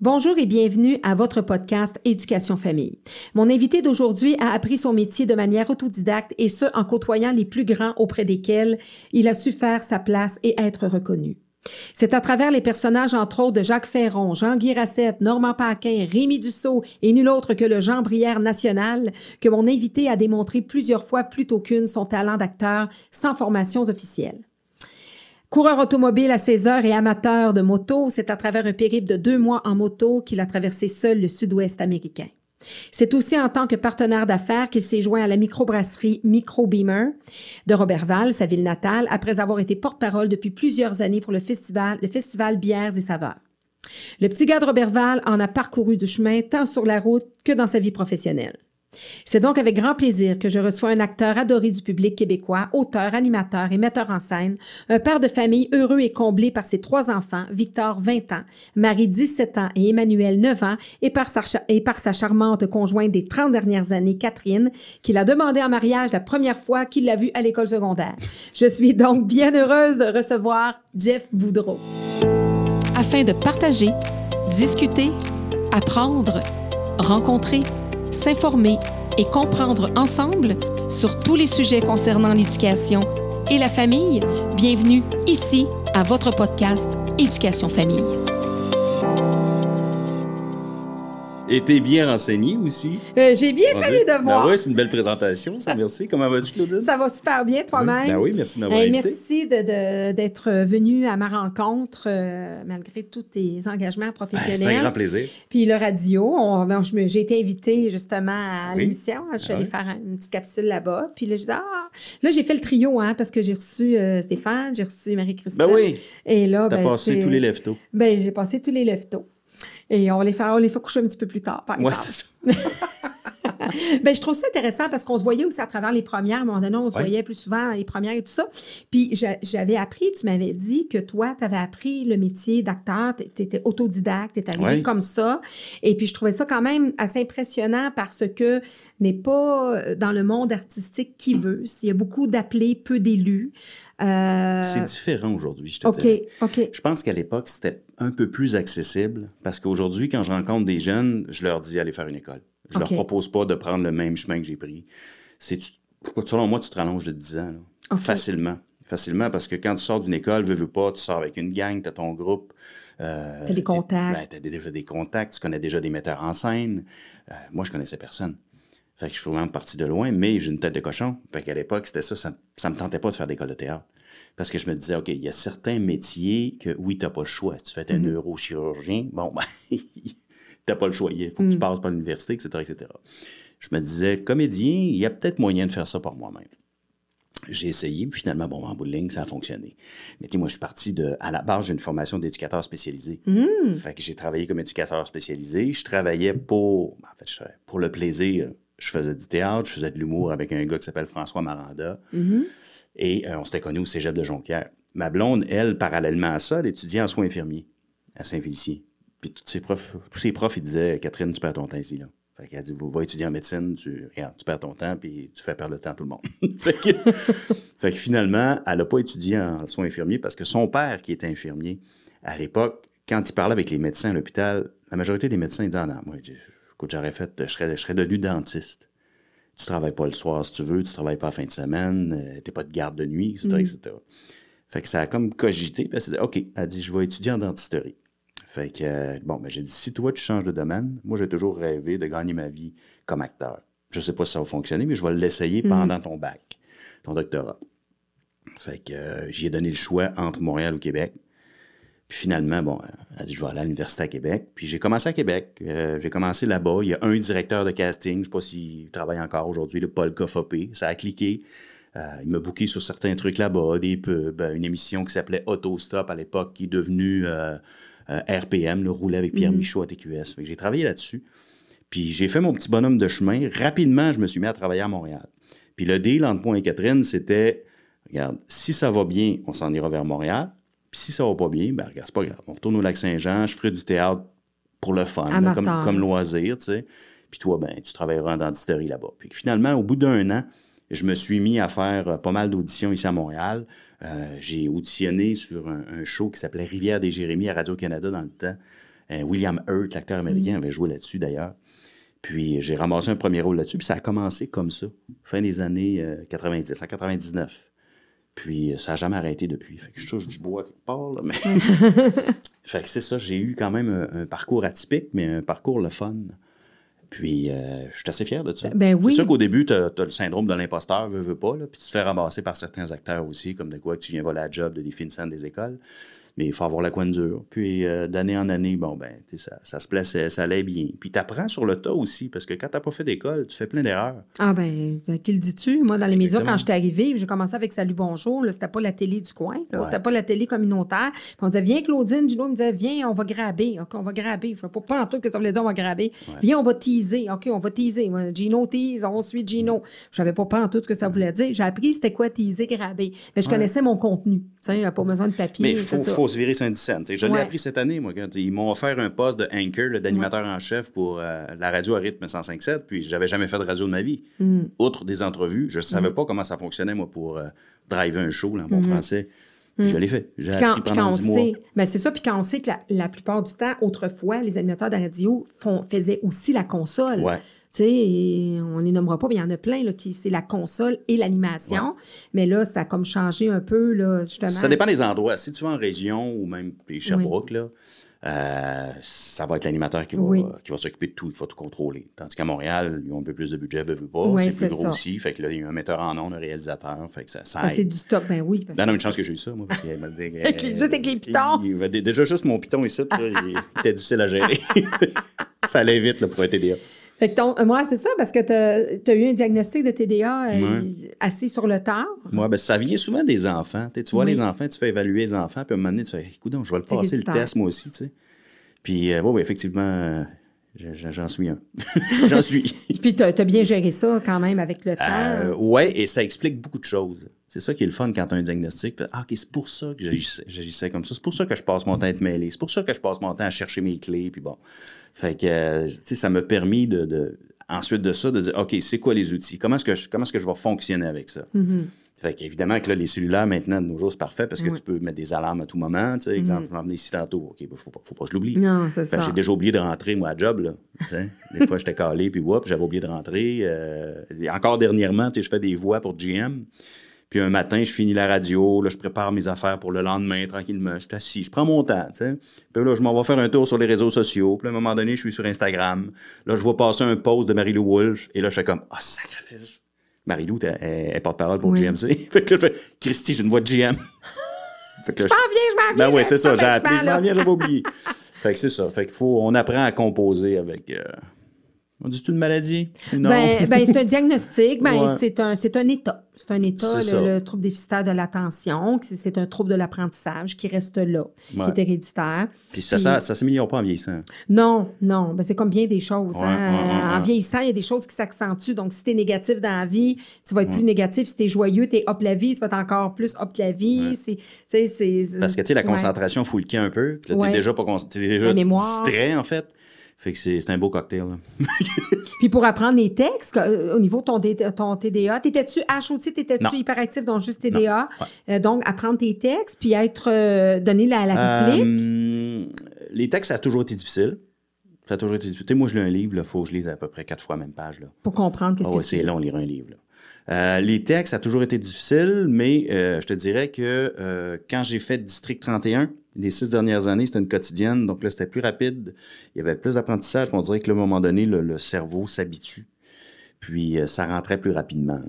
Bonjour et bienvenue à votre podcast Éducation Famille. Mon invité d'aujourd'hui a appris son métier de manière autodidacte et ce en côtoyant les plus grands auprès desquels il a su faire sa place et être reconnu. C'est à travers les personnages, entre autres, de Jacques Ferron, Jean-Guy Rassette, Normand Paquin, Rémi Dussault et nul autre que le Jean Brière national, que mon invité a démontré plusieurs fois plutôt qu'une son talent d'acteur sans formations officielles. Coureur automobile à 16 heures et amateur de moto, c'est à travers un périple de deux mois en moto qu'il a traversé seul le sud-ouest américain. C'est aussi en tant que partenaire d'affaires qu'il s'est joint à la microbrasserie Micro Beamer de Robertval, sa ville natale, après avoir été porte-parole depuis plusieurs années pour le festival, le festival Bières et Saveurs. Le petit gars de Robertval en a parcouru du chemin tant sur la route que dans sa vie professionnelle. C'est donc avec grand plaisir que je reçois un acteur adoré du public québécois, auteur, animateur et metteur en scène, un père de famille heureux et comblé par ses trois enfants, Victor 20 ans, Marie 17 ans et Emmanuel 9 ans, et par sa, et par sa charmante conjointe des 30 dernières années, Catherine, qu'il a demandé en mariage la première fois qu'il l'a vue à l'école secondaire. Je suis donc bien heureuse de recevoir Jeff Boudreau. Afin de partager, discuter, apprendre, rencontrer, s'informer et comprendre ensemble sur tous les sujets concernant l'éducation et la famille, bienvenue ici à votre podcast Éducation Famille. Et t'es bien renseigné aussi. Euh, j'ai bien fait mes devoirs. Ben oui, c'est une belle présentation, ça, merci. Comment vas-tu, Claudine? Ça va super bien, toi-même? Ben oui, merci de m'avoir invité. Merci d'être venu à ma rencontre, euh, malgré tous tes engagements professionnels. Ben, c'est un grand plaisir. Puis le radio, j'ai été invitée justement à l'émission. Je suis ah allée faire une petite capsule là-bas. Puis là, j'ai ah, là, j'ai fait le trio, hein, parce que j'ai reçu euh, Stéphane, j'ai reçu Marie-Christine. Ben oui. Et là, T'as ben, passé tous les leftos. Ben, j'ai passé tous les leftos. Et on les fait, on les fait coucher un petit peu plus tard, par exemple. c'est ça. ben, je trouve ça intéressant parce qu'on se voyait aussi à travers les premières. À un moment donné, on se Ouais. voyait plus souvent dans les premières et tout ça. Puis j'a- j'avais appris, tu m'avais dit que toi, tu avais appris le métier d'acteur, tu étais autodidacte, tu arrivé Ouais. comme ça. Et puis je trouvais ça quand même assez impressionnant parce que n'est pas euh, dans le monde artistique qui veut. Il y a beaucoup d'appelés, peu d'élus. Euh, C'est différent aujourd'hui, je te OK, dirais. OK. Je pense qu'à l'époque, c'était un peu plus accessible parce qu'aujourd'hui, quand je rencontre des jeunes, je leur dis allez faire une école. Je OK. leur propose pas de prendre le même chemin que j'ai pris. C'est, selon moi, tu te rallonges de 10 ans. là. Facilement. Facilement parce que quand tu sors d'une école, veux, veux pas, tu sors avec une gang, tu as ton groupe. Euh, T'as des contacts. tu as déjà des contacts, tu connais déjà des metteurs en scène. Euh, moi, je connaissais personne. Fait que je suis vraiment parti de loin, mais j'ai une tête de cochon. Fait qu'à l'époque, c'était ça, ça, ça me tentait pas de faire d'école de théâtre. Parce que je me disais, OK, il y a certains métiers que, oui, t'as pas le choix. Si tu fais un neurochirurgien, bon, ben, t'as pas le choix. Il faut que tu passes par l'université, etc., etc. Je me disais, comédien, il y a peut-être moyen de faire ça par moi-même. J'ai essayé, puis finalement, bon, en bout de ligne, ça a fonctionné. Mais tu sais, moi, je suis parti de. À la base, j'ai une formation d'éducateur spécialisé. Fait que j'ai travaillé comme éducateur spécialisé. Je travaillais pour. En fait, je travaillais pour le plaisir. Je faisais du théâtre, je faisais de l'humour avec un gars qui s'appelle François Maranda. Et euh, on s'était connus au cégep de Jonquière. Ma blonde, elle, parallèlement à ça, elle étudiait en soins infirmiers à Saint-Félicien. Puis tous ses profs, tous ses profs, ils disaient Catherine, tu perds ton temps ici, là. Fait qu'elle dit, va étudier en médecine, tu, regarde, tu perds ton temps, puis tu fais perdre le temps à tout le monde. fait, que, fait que finalement, elle n'a pas étudié en soins infirmiers parce que son père, qui était infirmier, à l'époque, quand il parlait avec les médecins à l'hôpital, la majorité des médecins ils disaient, ah non, moi, écoute, j'aurais fait, je serais, je serais devenu dentiste. Tu travailles pas le soir si tu veux, tu travailles pas la fin de semaine, euh, t'es pas de garde de nuit, etc., etc. Fait que ça a comme cogité, puis elle s'est dit, OK, elle dit, je vais étudier en dentisterie. Fait que, euh, bon, ben, j'ai dit, si toi, tu changes de domaine, moi, j'ai toujours rêvé de gagner ma vie comme acteur. Je sais pas si ça va fonctionner, mais je vais l'essayer pendant ton bac, ton doctorat. Fait que euh, j'y ai donné le choix entre Montréal ou Québec. Puis finalement, bon, euh, elle a dit, je vais aller à l'Université à Québec. Puis j'ai commencé à Québec. Euh, j'ai commencé là-bas. Il y a un directeur de casting, je sais pas s'il travaille encore aujourd'hui, le Paul Coffopé. Ça a cliqué. Euh, il m'a booké sur certains trucs là-bas, des pubs, euh, une émission qui s'appelait Autostop à l'époque, qui est devenue euh, euh, RPM, le roulait avec Pierre Michaud à TQS. Fait que j'ai travaillé là-dessus. Puis j'ai fait mon petit bonhomme de chemin. Rapidement, je me suis mis à travailler à Montréal. Puis le deal entre moi et Catherine, c'était, regarde, si ça va bien, on s'en ira vers Montréal. Puis si ça va pas bien, ben regarde, c'est pas grave. On retourne au Lac-Saint-Jean, je ferai du théâtre pour le fun, là, comme, comme loisir, tu sais. Puis toi, ben, tu travailleras en dentisterie là-bas. Puis finalement, au bout d'un an, je me suis mis à faire euh, pas mal d'auditions ici à Montréal. Euh, j'ai auditionné sur un, un show qui s'appelait Rivière des Jérémies à Radio-Canada dans le temps. Euh, William Hurt, l'acteur américain, avait joué là-dessus d'ailleurs. Puis j'ai ramassé un premier rôle là-dessus, puis ça a commencé comme ça, fin des années 90, en 99. Puis ça n'a jamais arrêté depuis. Fait que je touche du bois quelque part, là, mais... fait que c'est ça, j'ai eu quand même un, un, parcours atypique, mais un parcours le fun. Puis, euh, je suis assez fier de ça. Ben oui. C'est sûr qu'au début, tu as, le syndrome de l'imposteur, veux, veux pas, là, puis tu te fais ramasser par certains acteurs aussi, comme de quoi que tu viens voler la job de des scènes des écoles mais il faut avoir la coin dure. Puis euh, d'année en année, bon, ben, ça, ça se plaçait, ça allait bien. Puis tu apprends sur le tas aussi, parce que quand tu n'as pas fait d'école, tu fais plein d'erreurs. Ah, ben, qui le dis-tu? Moi, dans les médias, quand j'étais arrivée, j'ai commencé avec Salut Bonjour, c'était pas la télé du coin, c'était pas la télé communautaire. Puis on disait, viens, Claudine, Gino me disait, viens, on va graber. OK, on va graber. Je ne sais pas, en tout que ça voulait dire, on va graber. Viens, on va teaser. OK, on va teaser. Gino tease, on suit Gino. Je savais pas, pas en tout ce que ça voulait dire. J'ai appris c'était quoi teaser, graber. Mais je connaissais mon contenu. Tu sais, il a pas besoin de papier. Mais faut, se virer un je l'ai appris cette année, moi. ils m'ont offert un poste de anchor, d'animateur en chef pour euh, la radio à rythme 105.7, puis j'avais jamais fait de radio de ma vie. Mm. Outre des entrevues, je ne savais mm. pas comment ça fonctionnait, moi, pour euh, driver un show, en bon mm-hmm. français. Je l'ai fait. J'ai appris pendant 10 mois. Ben c'est ça. Puis quand on sait que la, plupart du temps, autrefois, les animateurs de radio font, faisaient aussi la console. Ouais. Tu sais, on les nommera pas, mais il y en a plein, là, qui c'est la console et l'animation. Mais là, ça a comme changé un peu, là, justement. Ça dépend des endroits. Si tu vas en région ou même chez Sherbrooke, là, euh, ça va être l'animateur qui va, qui va s'occuper de tout, qui va tout contrôler. Tandis qu'à Montréal, ils ont un peu plus de budget, veut, veut pas. c'est plus gros aussi. Fait que là, il y a un metteur en nom, un réalisateur. Fait que ça, ça ah, c'est du stock, ben oui. Parce a une chance que j'ai eu ça, moi, parce qu'il juste avec les pitons. déjà, juste mon piton ici, il, était difficile à gérer. ça allait vite là, pour un TDA. Fait que euh, moi, c'est ça, parce que tu as, eu un diagnostic de TDA euh, assez sur le tard. Oui, ben, ça vient souvent des enfants. tu vois les enfants, tu fais évaluer les enfants, puis à un moment donné, tu fais écoute, je vais le passer le test moi aussi. Tu sais. Puis, euh, oui, effectivement, j'en suis un. j'en suis. puis, tu as, bien géré ça quand même avec le temps. oui, et ça explique beaucoup de choses. C'est ça qui est le fun quand tu as un diagnostic. Ah, OK, c'est pour ça que j'agissais comme ça. C'est pour ça que je passe mon temps à être mêlé. C'est pour ça que je passe mon temps à chercher mes clés. Puis bon. Fait que, euh, tu sais, ça m'a permis de, ensuite de ça, de dire, OK, c'est quoi les outils? Comment est-ce que, je, comment est-ce que je vais fonctionner avec ça? Mm-hmm. Fait qu'évidemment que là, les cellulaires, maintenant, de nos jours, c'est parfait parce que tu peux mettre des alarmes à tout moment. Tu sais, exemple, mm-hmm. je m'en ici tantôt. OK, il ben, faut pas, faut pas que je l'oublie. Non, c'est ça. J'ai déjà oublié de rentrer, moi, à job, là. des fois, j'étais calé, puis whoop, j'avais oublié de rentrer. Euh, encore dernièrement, tu sais, je fais des voix pour GM. Puis un matin, je finis la radio, là, je prépare mes affaires pour le lendemain tranquillement. Je suis assis, je prends mon temps, tu sais. Puis là, je m'en vais faire un tour sur les réseaux sociaux. Puis à un moment donné, je suis sur Instagram. Là, je vois passer un post de Marie-Lou Wolfe. Et là, je fais comme, ah, oh, sacrifice. Marie-Lou, elle, est porte-parole pour GMC. fait que je fais, Christy, j'ai une voix de GM. fait que je m'en viens, je m'en viens. Ben oui, c'est ça, j'ai appris, je m'en viens, j'avais oublié. fait que c'est ça. Fait qu'il faut, on apprend à composer avec. Euh, on dit-tu une maladie? Non. Ben, ben c'est un diagnostic, ben, c'est un, un état. C'est un état, le, trouble déficitaire de l'attention. C'est un trouble de l'apprentissage qui reste là, qui est héréditaire. Puis ça ne s'améliore pas en vieillissant. Non, non. Ben, c'est comme bien des choses. Hein. en vieillissant, il y a des choses qui s'accentuent. Donc, si tu es négatif dans la vie, tu vas être plus négatif. Si tu es joyeux, tu es hop la vie, tu vas être encore plus hop la vie. Parce que, tu sais, la concentration fout le camp un peu. Puis là, tu es déjà, pas es déjà distrait, en fait. Fait que c'est un beau cocktail. Puis pour apprendre les textes, euh, au niveau de ton, ton TDA, t'étais-tu H aussi, t'étais-tu hyperactif dans juste TDA? Euh, donc, apprendre tes textes, puis être euh, donné la, la réplique? les textes, ça a toujours été difficile. Ça a toujours été difficile. moi, je lis un livre, il faut que je lise à peu près quatre fois la même page. Là. Pour comprendre qu'est-ce oh, que c'est long, lire un livre. les textes, ça a toujours été difficile, mais je te dirais que quand j'ai fait District 31, les six dernières années, c'était une quotidienne, donc là, c'était plus rapide. Il y avait plus d'apprentissage. On dirait que, à un moment donné, le, cerveau s'habitue. Puis, euh, ça rentrait plus rapidement.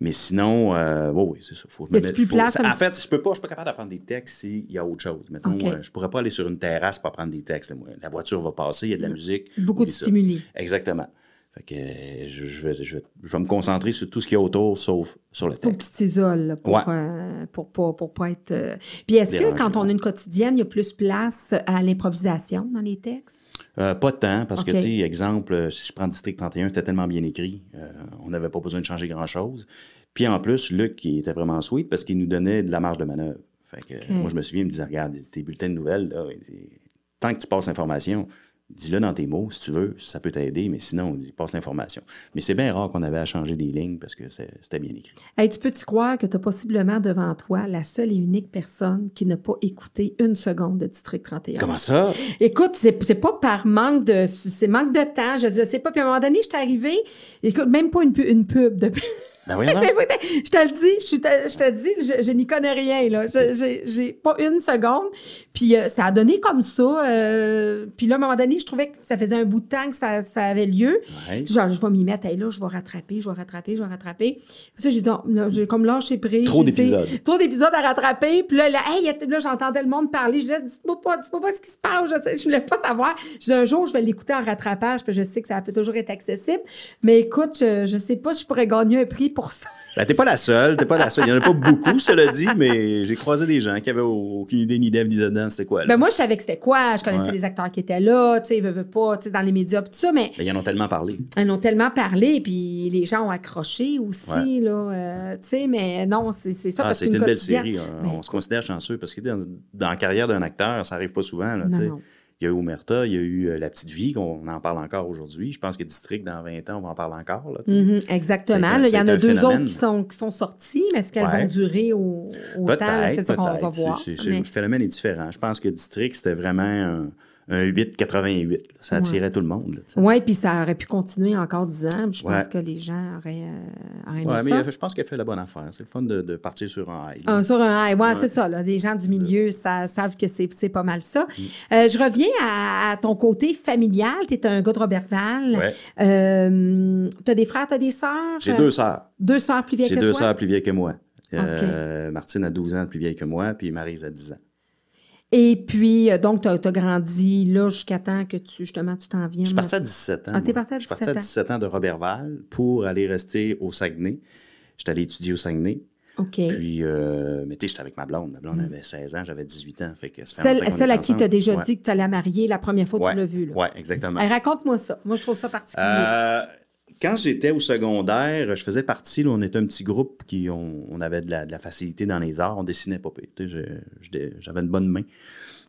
Mais sinon, euh, oui, c'est ça. Faut, plus place, en fait, je peux pas, je suis pas capable d'apprendre des textes s'il y a autre chose. Mettons, okay. Euh, je pourrais pas aller sur une terrasse pour apprendre des textes. La voiture va passer, il y a de la musique. Beaucoup de stimuli. Exactement. Fait que je, vais, je, vais, me concentrer sur tout ce qu'il y a autour, sauf sur le texte. Faut que tu t'isoles pour, ouais. euh, pour, pas, pour pas être. Euh, puis est-ce que quand on a une quotidienne, il y a plus place à l'improvisation dans les textes? Euh, pas tant, parce que, tu sais, exemple, euh, si je prends District 31, c'était tellement bien écrit, on n'avait pas besoin de changer grand-chose. Puis en plus, Luc, il était vraiment sweet parce qu'il nous donnait de la marge de manœuvre. Fait que moi, je me souviens, il me disait, regarde, tes bulletins de nouvelles, là, tant que tu passes l'information, dis-le dans tes mots, si tu veux, ça peut t'aider, mais sinon, il passe l'information. Mais c'est bien rare qu'on avait à changer des lignes parce que c'était bien écrit. Hey, tu peux-tu croire que tu as possiblement devant toi la seule et unique personne qui n'a pas écouté une seconde de District 31? Comment ça? Écoute, c'est pas par manque de... C'est manque de temps, je, je sais pas. Puis à un moment donné, je suis arrivée, écoute, même pas une, une pub de... Ben oui, je te le dis, je, te, je te dis, je, je n'y connais rien, là. J'ai pas une seconde. Puis euh, ça a donné comme ça. Euh, puis là, à un moment donné, je trouvais que ça faisait un bout de temps que ça, ça avait lieu. Ouais. Genre, je vais m'y mettre, hey, là, je vais rattraper, je vais rattraper, je vais rattraper. Puis ça, j'ai dit, oh, là, j'ai comme lâché prise. Trop d'épisodes. Trop d'épisodes à rattraper. Puis là, là, hey, là j'entendais le monde parler. Je disais, dis-moi pas, dis-moi pas ce qui se passe. Je, je voulais pas savoir. Je dis, un jour, je vais l'écouter en rattrapage, puis je sais que ça peut toujours être accessible. Mais écoute, je, je sais pas si je pourrais gagner un prix pour ça. Ben, t'es pas la seule, t'es pas la seule. Il y en a pas beaucoup, cela dit, mais j'ai croisé des gens qui avaient aucune idée ni d'Ève ni dedans, c'était quoi, là. Ben moi, je savais que c'était quoi. Je connaissais Ouais. les acteurs qui étaient là, tu sais, ils veulent pas, tu sais, dans les médias, pis tout ça, mais Ben, ils en ont tellement parlé. ils ont tellement parlé, puis les gens ont accroché aussi, Ouais. là, euh, tu sais, mais non, c'est c'est ça, Ah, c'était qu'une une belle série. On, Ben, on se considère chanceux parce que dans, dans la carrière d'un acteur, ça arrive pas souvent. Là, tu sais. Il y a eu Omerta, il y a eu euh, La Petite Vie, qu'on en parle encore aujourd'hui. Je pense que District, dans 20 ans, on va en parler encore. Là. Mhm, exactement. C'est un- Là, Il y en a deux phénomène. autres qui sont, qui sont sorties, mais est-ce qu'elles Ouais. vont durer au, autant? C'est ça qu'on va voir. Mais- Le phénomène est différent. Je pense que District, c'était vraiment un, un 8,88. là. Ça attirait tout le monde. Oui, puis ça aurait pu continuer encore dix ans. puis Je pense que les gens auraient, euh, auraient aimé Ouais, mais ça. je pense qu'elle fait la bonne affaire. C'est le fun de, de partir sur un high. Ah, sur un high. Ouais. c'est ça. Là. Les gens du milieu ça, savent que c'est pas mal ça. Mm. Euh, je reviens à, à ton côté familial. Tu es un gars de Robertval. Euh, tu as des frères, tu as des sœurs? J'ai Euh, deux sœurs. Deux sœurs plus vieilles J'ai que deux toi? sœurs plus vieilles que moi. Euh, Martine a 12 ans de plus vieille que moi, puis Maryse a 10 ans. Et puis, euh, donc, tu as, grandi là jusqu'à temps que tu, justement, tu t'en viennes. Je suis parti à 17 ans. Ah, t'es parti à Je suis parti 17 à 17 ans de Robertval pour aller rester au Saguenay. J'étais allé étudier au Saguenay. OK. Puis, euh, mais tu sais, j'étais avec ma blonde. Ma blonde avait 16 ans, j'avais 18 ans. Fait que ça fait Mm. Celle, celle à qui tu as déjà Ouais. dit que tu allais la marier la première fois que Ouais. tu l'as vue. Là. Oui, exactement. Raconte-moi ça. Moi, je trouve ça particulier. Euh, quand j'étais au secondaire, je faisais partie, on était un petit groupe qui on, avait de la, facilité dans les arts, on dessinait pas J'avais une bonne main.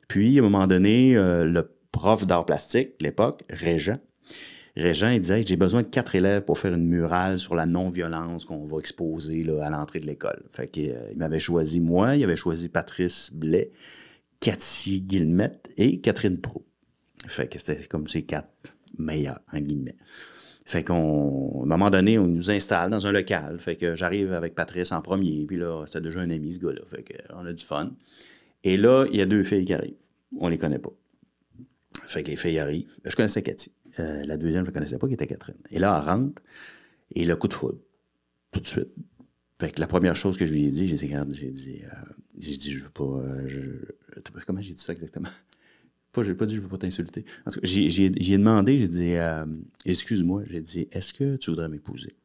Puis, à un moment donné, euh, le prof d'art plastique, l'époque, Régent, Régent, il disait J'ai besoin de quatre élèves pour faire une murale sur la non-violence qu'on va exposer à l'entrée de l'école. Fait euh, il m'avait choisi moi, il avait choisi Patrice Blais, Cathy Guillemette et Catherine Pro. Fait que c'était comme ces quatre meilleurs, en guillemets. Fait qu'on, à un moment donné, on nous installe dans un local. Fait que j'arrive avec Patrice en premier. Puis là, c'était déjà un ami, ce gars-là. Fait qu'on a du fun. Et là, il y a deux filles qui arrivent. On les connaît pas. Fait que les filles arrivent. Je connaissais Cathy. Euh, la deuxième, je ne connaissais pas, qui était Catherine. Et là, elle rentre. Et le coup de foudre. Tout de suite. Fait que la première chose que je lui ai dit, j'ai dit, regarde, j'ai dit, euh, j'ai dit, je veux pas, euh, comment j'ai dit ça exactement? Pas, j'ai pas dit, je veux pas t'insulter. En tout cas, j'ai, j'ai, j'ai demandé, j'ai dit, euh, excuse-moi, j'ai dit, est-ce que tu voudrais m'épouser?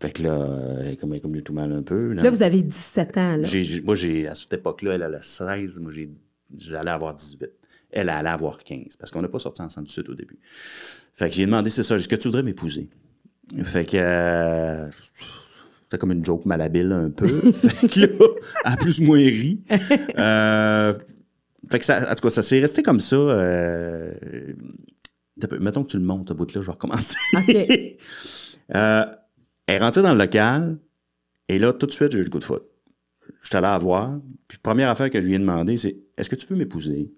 Fait que là, elle est comme, comme lui tout mal un peu. Là, vous avez 17 ans. Là. J'ai- moi, j'ai, à cette époque-là, elle a 16, moi, j'ai, j'allais avoir 18. Elle allait avoir 15, parce qu'on n'a pas sorti ensemble tout de suite au début. Fait que j'ai demandé, c'est ça, est-ce que tu voudrais m'épouser? Fait que, euh, c'était comme une joke malhabile un peu. fait que là, elle a plus ou moins ri. Euh, fait que ça, en tout cas, ça s'est resté comme ça. euh, mettons que tu le montes, au bout de là, je vais recommencer. OK. Euh, elle est rentrée dans le local, et là, tout de suite, j'ai eu le coup de foot. Je suis allé la voir, puis première affaire que je lui ai demandé, c'est Est-ce que tu veux m'épouser?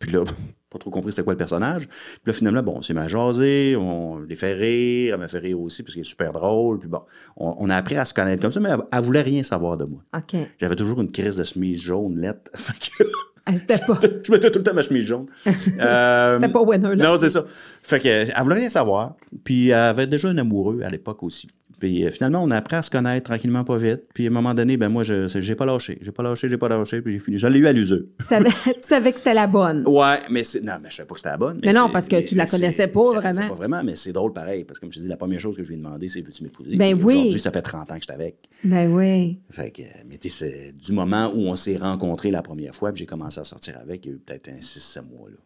Puis là, pas trop compris c'était quoi le personnage. Puis là, finalement, bon, mis à jaser, on les fait rire, elle m'a fait rire aussi, parce qu'elle est super drôle. Puis bon, on, on a appris à se connaître comme ça, mais elle, elle voulait rien savoir de moi. OK. J'avais toujours une crise de chemise jaune, lettre. Pas, je mettais tout le temps ma chemise jaune. Euh, c'était pas winner, là. non, c'est ça. Fait que, elle voulait rien savoir. Puis elle avait déjà un amoureux à l'époque aussi. Puis euh, finalement, on a appris à se connaître tranquillement, pas vite. Puis à un moment donné, ben moi, je j'ai pas lâché. J'ai pas lâché, j'ai pas lâché, puis j'ai fini. Je l'ai eu à l'usure. Tu savais, que c'était la bonne. Ouais, mais c'est. Non, mais je savais pas que c'était la bonne. Mais non, parce que tu la mais connaissais pas, je la connaissais vraiment. pas vraiment, mais c'est drôle pareil. Parce que comme je te dis, la première chose que je lui ai demandé, c'est veux-tu m'épouser? Ben Puis oui. Aujourd'hui, ça fait 30 ans que je suis avec. Ben oui. Fait que, mais tu sais, c'est du moment où on s'est rencontrés la première fois, puis j'ai commencé à sortir avec, il y a eu peut-être un 6-7 mois, là.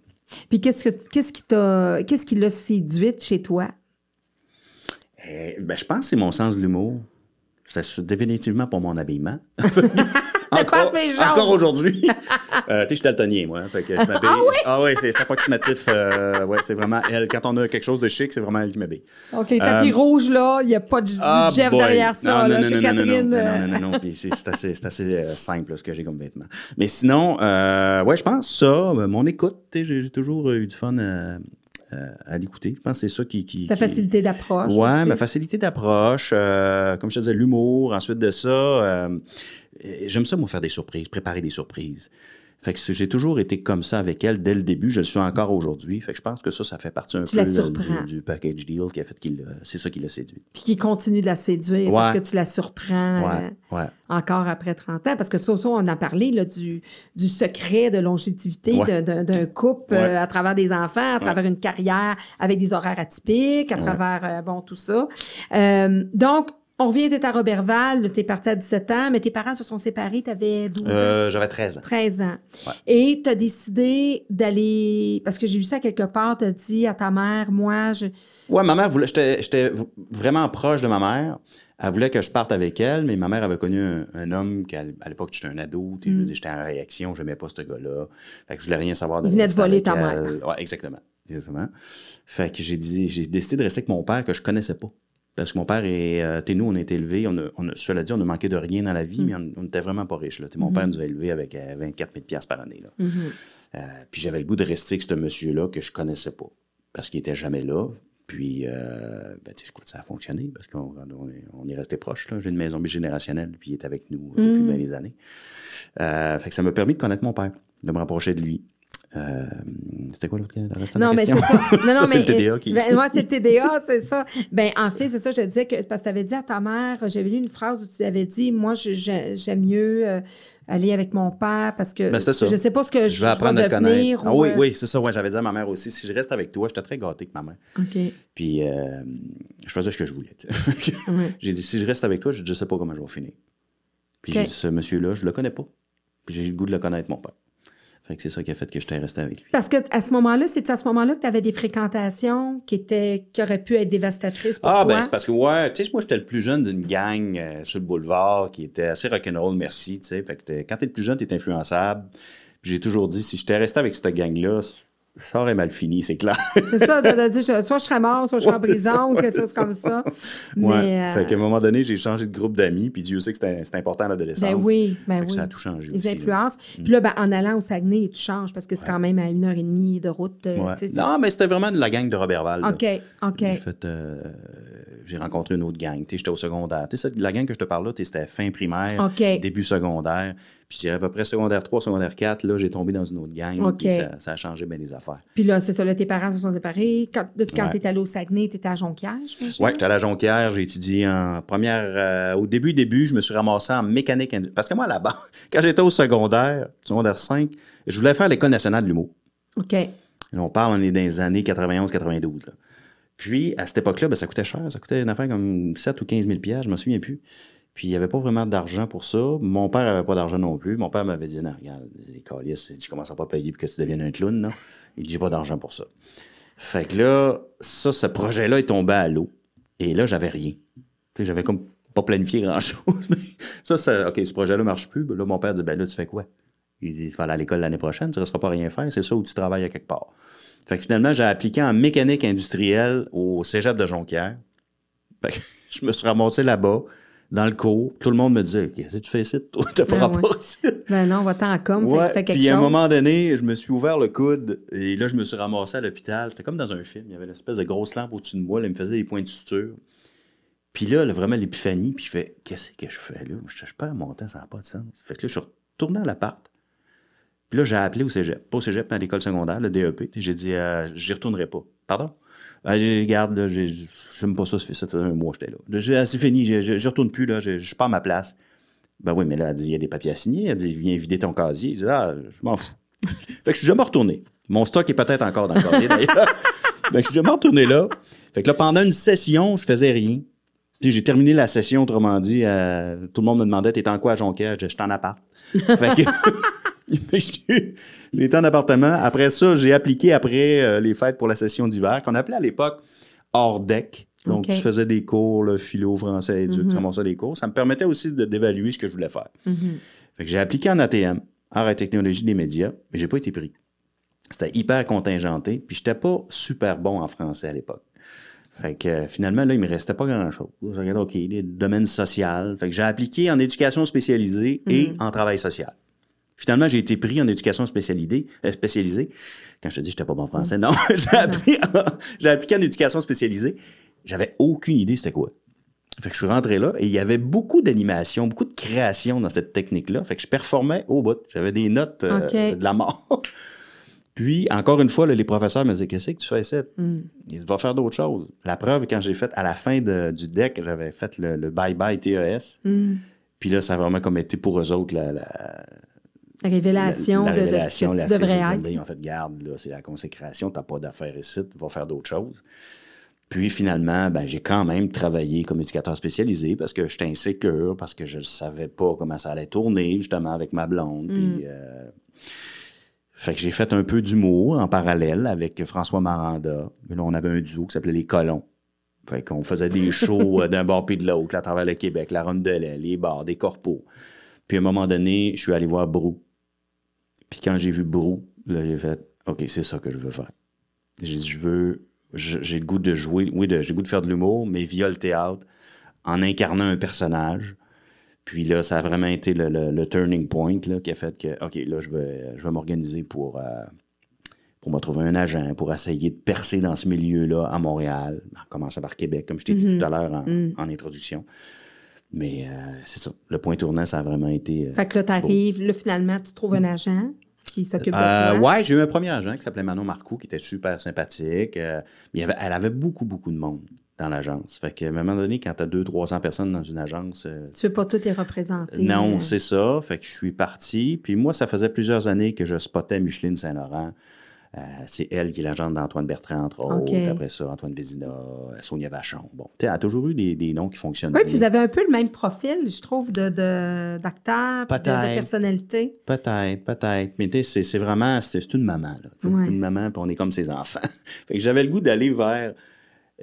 Puis qu'est-ce que qu'est-ce qui t'a qu'est-ce qui l'a séduite chez toi? Euh, ben, je pense que c'est mon sens de l'humour. C'est définitivement pas mon habillement. encore aujourd'hui. Euh, je suis daltonien, moi. hein, fait que je m'habille. Ah ouais, c'est c'est approximatif. euh, ouais, c'est vraiment elle. Quand on a quelque chose de chic, c'est vraiment elle qui m'habille. OK, tapis rouges, là, il n'y a pas de Ah, Jeff boy. derrière ça. Non, là. non, C'est non, non, non, non, euh, non, non, non, non, puis c'est assez, assez euh, simple, là, ce que j'ai comme vêtements. Mais sinon, euh, ouais, je pense ça, euh, mon écoute, j'ai toujours eu du fun à, à- l'écouter. Je pense que c'est ça qui... qui Ta qui- facilité d'approche. Ouais, aussi. ma facilité d'approche, euh, comme je te disais, l'humour. Ensuite de ça, euh, j'aime ça, moi, faire des surprises, préparer des surprises. Fait que j'ai toujours été comme ça avec elle dès le début. Je le suis encore aujourd'hui. Fait que je pense que ça, ça fait partie un Tu peu surprends. du, du package deal qui a fait qu'il l'a- c'est ça qui l'a séduit. Puis qui continue de la séduire Ouais. parce que tu la surprends Ouais, euh, ouais. encore après 30 ans. Parce que ça, ça, on a parlé là, du, du secret de longévité d'un- couple euh, à travers des enfants, à travers une carrière avec des horaires atypiques, à travers, euh, bon, tout ça. Euh, donc, on revient, t'es à Robertval, t'es parti à 17 ans, mais tes parents se sont séparés, t'avais 12 ans. Euh, J'avais 13 ans. 13 ans. Ouais. Et tu as décidé d'aller. Parce que j'ai vu ça quelque part, tu as dit à ta mère, moi, je. Ouais, ma mère voulait. J'étais vraiment proche de ma mère. Elle voulait que je parte avec elle, mais ma mère avait connu un, un homme qui, à l'époque, j'étais un ado. tu dire, j'étais en réaction, je n'aimais pas ce gars-là. Fait que je voulais rien savoir de Il venait de voler ta elle. mère. Ouais, exactement. Exactement. Fait que j'ai dit, j'ai décidé de rester avec mon père que je connaissais pas. Parce que mon père est. Euh, nous, on a été élevés. On a, on a, cela dit, on a manqué de rien dans la vie, mais on n'était vraiment pas riches. Là. Mon père nous a élevés avec euh, 24 000 piastres par année. Là. Euh, puis j'avais le goût de rester avec ce monsieur-là que je connaissais pas. Parce qu'il était jamais là. Puis, euh, ben, écoute, ça a fonctionné parce qu'on on est, on est resté proches. J'ai une maison bigénérationnelle, puis il est avec nous depuis bien des années. Fait que ça m'a permis de connaître mon père, de me rapprocher de lui. Euh, C'était quoi l'autre la Non, mais c'est question? ça. Non, non, Ça, c'est mais. le TDA qui... Ben, ouais, c'est le TDA, c'est ça. Ben, en fait, c'est ça, je te disais que. Parce que tu avais dit à ta mère, j'avais lu une phrase où tu avais dit, moi, j'aime mieux euh, aller avec mon père parce que. Ben. Je sais pas ce que je, je vais apprendre à devenir. connaître. Ah ou, oui, euh, oui, c'est ça. Ouais, J'avais dit à ma mère aussi, si je reste avec toi, j'étais très gâté avec ma mère. OK. Puis, euh, je faisais ce que je voulais. J'ai dit, si je reste avec toi, je ne sais pas comment je vais finir. Puis j'ai dit, ce monsieur-là, je le connais pas. Puis j'ai eu le goût de le connaître, mon père. Fait que c'est ça qui a fait que j'étais resté avec lui. Parce que à ce moment-là, c'est à ce moment-là que tu avais des fréquentations qui étaient qui auraient pu être dévastatrices pour Ah, toi? ben, c'est parce que, ouais, tu sais, moi, j'étais le plus jeune d'une gang euh, sur le boulevard qui était assez rock'n'roll, merci, tu sais. Fait que quand t'es le plus jeune, t'es influençable. Puis j'ai toujours dit, si j'étais resté avec cette gang-là, ça aurait mal fini, c'est clair. C'est ça, de, de dire, soit je serais mort, soit je serais en Ouais, c'est ça, prison, ou ouais, quelque c'est chose comme ça. ouais. Mais, euh, Fait qu'à un moment donné, j'ai changé de groupe d'amis, puis Dieu sait que c'était c'était important à l'adolescence. ben oui, ben oui. ça a tout changé Les aussi, là. Mm. influences. Puis là, ben, en allant au Saguenay, tu changes parce que c'est quand même à une heure et demie de route. euh, Ouais. tu sais, c'est- Non, mais c'était vraiment de la gang de Robertval. là. OK, OK. J'ai fait, euh, j'ai rencontré une autre gang. Tu sais, J'étais au secondaire. Tu sais, cette- la gang que je te parle là, c'était fin primaire, début secondaire. Puis je dirais à peu près secondaire 3, secondaire 4, là, j'ai tombé dans une autre gang. Puis ça, ça a changé bien les affaires. Puis là, c'est ça, là, tes parents se sont séparés. Quand, quand Ouais. tu es allé au Saguenay, tu étais à Jonquière? Ouais, j'étais à la Jonquière, j'ai étudié en première. euh, au début, début, je me suis ramassé en mécanique. Parce que moi, là-bas, quand j'étais au secondaire, secondaire 5, je voulais faire l'École nationale de l'humour. OK. Là, on parle, on est dans les années 91-92. Puis, à cette époque-là, ben, ça coûtait cher. Ça coûtait une affaire comme 7 ou 15 000 piastres, je me souviens plus. Puis, il n'y avait pas vraiment d'argent pour ça. Mon père n'avait pas d'argent non plus. Mon père m'avait dit, non, regarde, les calices, tu commences pas à payer pour que tu deviennes un clown, non? Il dit, pas d'argent pour ça. Fait que là, ça, ce projet-là est tombé à l'eau. Et là, j'avais rien. J'avais comme pas planifié grand-chose. Ça, ça, OK, ce projet-là marche plus. Là, mon père dit, ben là, tu fais quoi? Il dit, tu vas aller à l'école l'année prochaine, tu ne resteras pas rien faire, c'est ça où tu travailles à quelque part. Fait que finalement, j'ai appliqué en mécanique industrielle au cégep de Jonquière. Fait que je me suis ramassé là-bas, dans le cours. Tout le monde me disait, qu'est-ce que tu fais ici? Toi, t'as pas ouais. rapport ici. Ben non, va-t'en en com, Ouais, quelque puis à un moment donné, je me suis ouvert le coude et là, je me suis ramassé à l'hôpital. C'était comme dans un film. Il y avait une espèce de grosse lampe au-dessus de moi. Là, il me faisait des points de suture. Puis là, là, vraiment l'épiphanie. Puis je fais, qu'est-ce que je fais là? Je, je perds mon temps, ça n'a pas de sens. Fait que là, je suis retourné à l'appart. Puis là, j'ai appelé au cégep. Pas au cégep, mais à l'école secondaire, le DEP. J'ai dit, euh, j'y retournerai pas. Pardon? Ah, j'ai- regarde, là, j'ai- j'aime pas ça, ça fait, un mois j'étais là. Ah, c'est fini, je, je, je retourne plus, là, je, je à ma place. Ben oui, mais là, elle dit, il y a des papiers à signer. Elle dit, viens vider ton casier. Je dis, ah, je m'en fous. fait que je suis jamais retourné. Mon stock est peut-être encore dans le casier, d'ailleurs. fait que je suis jamais retourné là. Fait que là, pendant une session, je faisais rien. Puis j'ai terminé la session, autrement dit, euh, tout le monde me demandait, t'es en quoi à Jonquière? Je dis, je suis en appart. fait que... Été en appartement. Après ça, j'ai appliqué après euh, les fêtes pour la session d'hiver, qu'on appelait à l'époque hors deck. Donc, OK. tu faisais des cours, là, philo, français, études, tu ramassais des cours. Ça me permettait aussi d'évaluer ce que je voulais faire. Fait que j'ai appliqué en ATM. art et technologie des médias, mais j'ai pas été pris. C'était hyper contingenté, puis j'étais pas super bon en français à l'époque. Fait que euh, finalement, là, il me restait pas grand-chose. J'ai regardé, OK, les domaines social. Fait que j'ai appliqué en éducation spécialisée et en travail social. Finalement, j'ai été pris en éducation spécialisée. euh, spécialisée. Quand je te dis que j'étais pas bon français, non, j'ai appris j'ai appliqué en éducation spécialisée. J'avais aucune idée c'était quoi. Fait que je suis rentré là et il y avait beaucoup d'animation, beaucoup de création dans cette technique-là. Fait que je performais au bout. J'avais des notes euh, de la mort. Puis, encore une fois, là, les professeurs me disaient Qu'est-ce que tu fais ici? Il va faire d'autres choses. La preuve, quand j'ai fait, à la fin de- du deck, j'avais fait le, le bye-bye TES. Puis là, ça a vraiment comme été pour eux autres La révélation, la de- de, révélation, ce la que tu devrais être. Ils ont fait garde, c'est la consécration, t'as pas d'affaires ici, va faire d'autres choses. Puis finalement, ben, j'ai quand même travaillé comme éducateur spécialisé parce que j'étais insécure, parce que je ne savais pas comment ça allait tourner, justement, avec ma blonde. Puis, euh, fait que j'ai fait un peu d'humour en parallèle avec François Maranda. Là, on avait un duo qui s'appelait Les Colons. Fait qu'on faisait des shows euh, d'un bord puis de l'autre, à travers le Québec, la ronde de lait, les bars, des corpos. Puis à un moment donné, je suis allé voir Brou. Puis quand j'ai vu Brou, là, j'ai fait OK, c'est ça que je veux faire. J'ai dit, je veux, j'ai le goût de jouer, oui, de- j'ai le goût de faire de l'humour, mais via le théâtre, en incarnant un personnage. Puis là, ça a vraiment été le, le- le turning point là, qui a fait que, OK, là, je vais, je vais m'organiser pour, euh, pour me trouver un agent, pour essayer de percer dans ce milieu-là à Montréal, en commençant par Québec, comme je t'ai dit tout à l'heure en, en introduction. Mais euh, c'est ça. Le point tournant, ça a vraiment été. euh, Fait que là, t'arrives, là, finalement, tu trouves un agent qui s'occupe de euh, toi. ouais, j'ai eu un premier agent qui s'appelait Manon Marcoux, qui était super sympathique. Euh, il y avait, elle avait beaucoup, beaucoup de monde dans l'agence. Fait qu'à un moment donné, quand t'as 200-300 personnes dans une agence, euh, Tu veux pas tout les représenter. non, c'est ça. Fait que je suis parti. Puis moi, ça faisait plusieurs années que je spottais Micheline Saint-Laurent. Euh, c'est elle qui est l'agente d'Antoine Bertrand, entre autres. Après ça, Antoine Vézina, euh, Sonia Vachon. Bon, elle a toujours eu des, des noms qui fonctionnent Oui, puis vous avez un peu le même profil, je trouve, de, de, d'acteur, de, de Peut-être. personnalité. Peut-être, peut-être. Mais tu sais, c'est- vraiment, c'est une maman, là. Ouais. C'est une maman, puis on est comme ses enfants. fait que j'avais le goût d'aller vers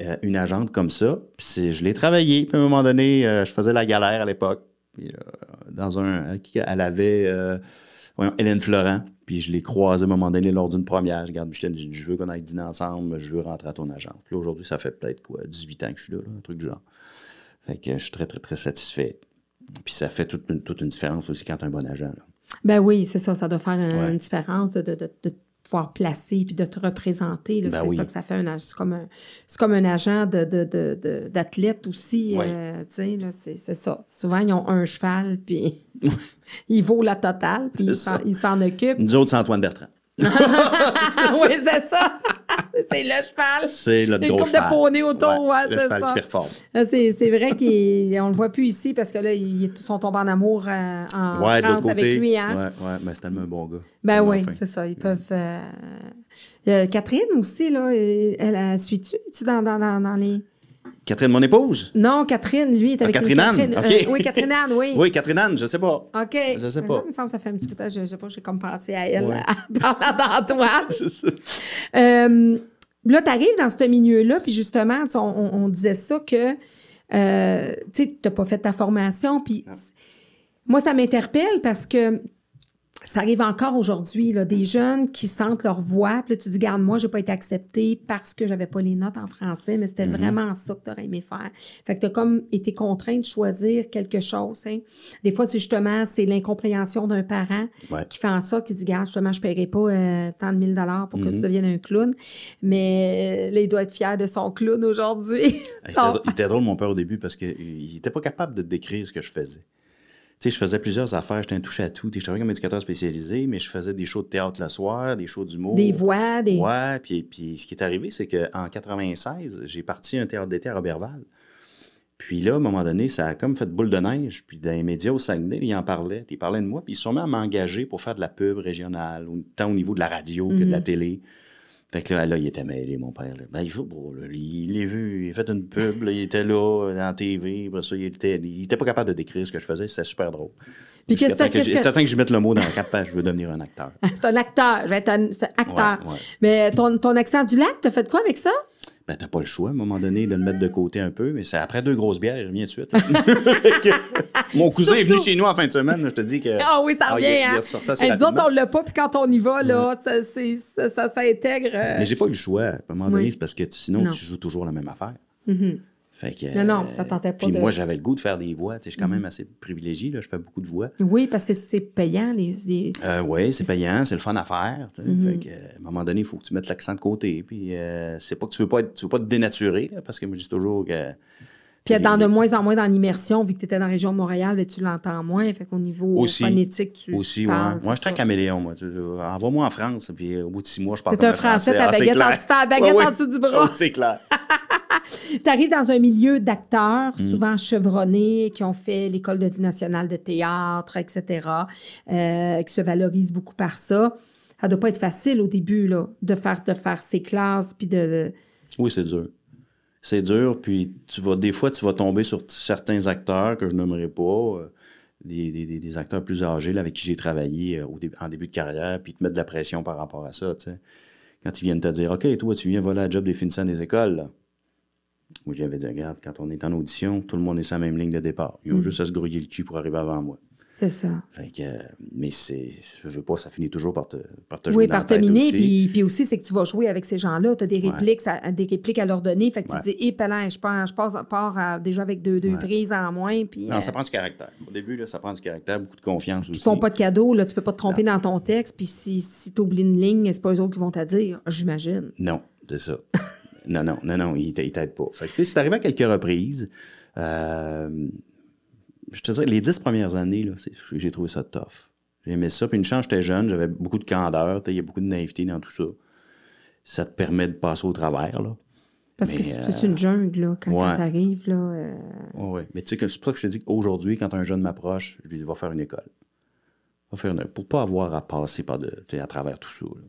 euh, une agente comme ça. Puis je l'ai travaillé. Puis à un moment donné, euh, je faisais la galère à l'époque. Dans un... Elle avait... voyons, Hélène Florent. Puis je l'ai croisée à un moment donné lors d'une première. Je regarde, je dit, je veux qu'on aille dîner ensemble, je veux rentrer à ton agence. Puis là, aujourd'hui, ça fait peut-être quoi, 18 ans que je suis là, là, un truc du genre. Fait que je suis très, très, très satisfait. Puis ça fait toute une, toute une différence aussi quand tu as un bon agent. Là. Ben oui, c'est ça, ça doit faire Ouais. une différence de, de, de, de pouvoir placer puis de te représenter. Ben c'est oui. ça que ça fait un agent. C'est comme un, comme un agent de, de, de, de- d'athlète aussi. Euh, c'est, ça. Souvent, ils ont un cheval, puis il vaut la totale, puis ils s'en, occupent. Nous autres, c'est Antoine Bertrand. Oui, c'est ça. c'est le cheval. C'est le gros de cheval. poney autour, ouais, le c'est cheval ça. qui performe. Ah, C'est, c'est vrai qu'on le voit plus ici parce que là, ils sont tombés en amour euh, en Ouais, de France côté. avec lui. Hein? Ouais, ouais, mais c'est tellement un bon gars. Ben oui, c'est ça. Ils peuvent. euh, euh, Catherine aussi, là, elle, elle, elle suit-tu tu dans, dans, dans, dans les. Catherine, mon épouse? Non, Catherine, lui, est Ah, avec une Catherine Anne? Catherine, euh, oui, Catherine Anne, oui. Oui, Catherine Anne, je sais pas. OK. Je sais pas. Il me semble que ça fait un petit peu de temps. Je, je sais pas, j'ai comme pensé à elle Ouais. en parlant d'Antoine. C'est ça. Euh, là, tu arrives dans ce milieu-là, puis justement, on disait ça que, euh, tu sais, tu n'as pas fait ta formation, puis moi, ça m'interpelle parce que ça arrive encore aujourd'hui, là, des jeunes qui sentent leur voix, puis là, tu dis, garde, moi, j'ai pas été acceptée parce que j'avais pas les notes en français, mais c'était vraiment ça que tu aurais aimé faire. Fait que tu as comme été contraint de choisir quelque chose. hein. Des fois, c'est justement, c'est l'incompréhension d'un parent Ouais. qui fait en sorte qu'il dit, garde, justement, je ne paierai pas euh, tant de 1000 dollars pour que tu deviennes un clown. Mais euh, là, il doit être fier de son clown aujourd'hui. Il était, il était drôle, mon père, au début, parce qu'il n'était pas capable de décrire ce que je faisais. Tu sais, je faisais plusieurs affaires, j'étais un touche à tout. Je travaillais comme éducateur spécialisé, mais je faisais des shows de théâtre le soir, des shows d'humour. des voix, des... Ouais, puis, puis ce qui est arrivé, c'est qu'en 96, j'ai parti un théâtre d'été à Robertval. Puis là, à un moment donné, ça a comme fait boule de neige. Puis dans les médias au Saguenay, ils en parlaient. Ils parlaient de moi. Puis ils se sont mis à m'engager pour faire de la pub régionale, tant au niveau de la radio que de la télé. Fait que là, là, il était mêlé, mon père. là. Ben, il faut, bon, là, il l'a vu, il a fait une pub, là, il était là, euh, en TV. Après ça, il était, il était pas capable de décrire ce que je faisais. C'était super drôle. Puis qu'est-ce que- que, que- que je mette le mot dans la quatre pages, je veux devenir un acteur. C'est un acteur. Je vais être un acteur. Ouais, ouais. Mais ton, ton accent du lac, t'as fait quoi avec ça? Ben, t'as pas le choix, à un moment donné, de le mettre de côté un peu, mais c'est après deux grosses bières, il revient de suite. Mon cousin est venu chez nous en fin de semaine, je te dis que. Ah oui, ça Ah, revient, il il est hein? Hey, nous autres, on l'a pas, puis quand on y va, là, ça, ça, ça s'intègre. euh, Mais j'ai pas eu le choix. À un moment donné, Oui. c'est parce que sinon, Non. tu joues toujours la même affaire. Fait que, Non, non, euh, ça tentait pas Puis de- moi, j'avais le goût de faire des voix. Tu sais, je suis quand même assez privilégié. Là. Je fais beaucoup de voix. Oui, parce que c'est payant, les. les- Euh, oui, c'est payant, c'est le fun à faire. tu sais. Mhm. Fait que, euh, à un moment donné, il faut que tu mettes l'accent de côté. Puis euh, c'est pas que tu veux pas être, tu veux pas te dénaturer, là, parce que moi, je dis toujours que. Puis les- dans de moins en moins dans l'immersion, vu que tu étais dans la région de Montréal, ben, tu l'entends moins. Fait qu'au niveau Aussi. phonétique, tu. Aussi, parles, ouais. Moi, je suis un caméléon, moi. Tu- Envoie-moi en France, puis euh, au bout de six mois, je parle T'es comme un Français, Ah, baguette en- clair. ta baguette Ouais, en dessous du bras. Oh, c'est clair. Tu arrives dans un milieu d'acteurs, Mm. souvent chevronnés, qui ont fait l'École de- nationale de théâtre, etc., euh, qui se valorisent beaucoup par ça. Ça doit pas être facile au début, là, de faire, de faire ces classes, puis de- Oui, c'est dur. C'est dur, puis tu vas, des fois, tu vas tomber sur certains acteurs que je nommerai pas, euh, des, des- des- des acteurs plus âgés là, avec qui j'ai travaillé euh, au dé- en début de carrière, puis ils te mettent de la pression par rapport à ça. Quand ils viennent te dire, OK, toi, tu viens voler la job des finissants des écoles, là. Moi, j'avais dit, regarde, quand on est en audition, tout le monde est sur la même ligne de départ. Ils ont Mm. juste à se grouiller le cul pour arriver avant moi. C'est ça. Fait que, mais c'est, je veux pas, ça finit toujours par te, par te jouer Oui, dans la par terminer. aussi. Puis, puis aussi, c'est que tu vas jouer avec ces gens-là. Tu as des répliques, à, des répliques à leur donner. Fait que Ouais. tu te dis, hé, je pars, je passe, pars à- déjà avec deux, deux Ouais. prises en moins. Puis, Non, euh, ça prend du caractère. Au début, là, ça prend du caractère, beaucoup de confiance Ils aussi. font pas de cadeaux, là, tu peux pas te tromper dans ton texte, puis si, si tu oublies une ligne, c'est pas eux autres qui vont te dire, j'imagine. Non, c'est ça. non, non, non, non, il t'a- il t'aide pas. Fait que, tu sais, c'est arrivé à quelques reprises. Euh, je te dirais, les dix premières années, là, j'ai trouvé ça tough. J'aimais ça. Puis une chance, j'étais jeune, j'avais beaucoup de candeur. Il y a beaucoup de naïveté dans tout ça. Ça te permet de passer au travers, là. Parce que c'est c'est une jungle, là, quand, ouais. tu arrives, là. euh, ouais. Mais tu sais, c'est pour ça que je te dis qu'aujourd'hui, quand un jeune m'approche, je lui dis, va faire une école. Va faire une Pour pas avoir à passer par de, à travers tout ça. là.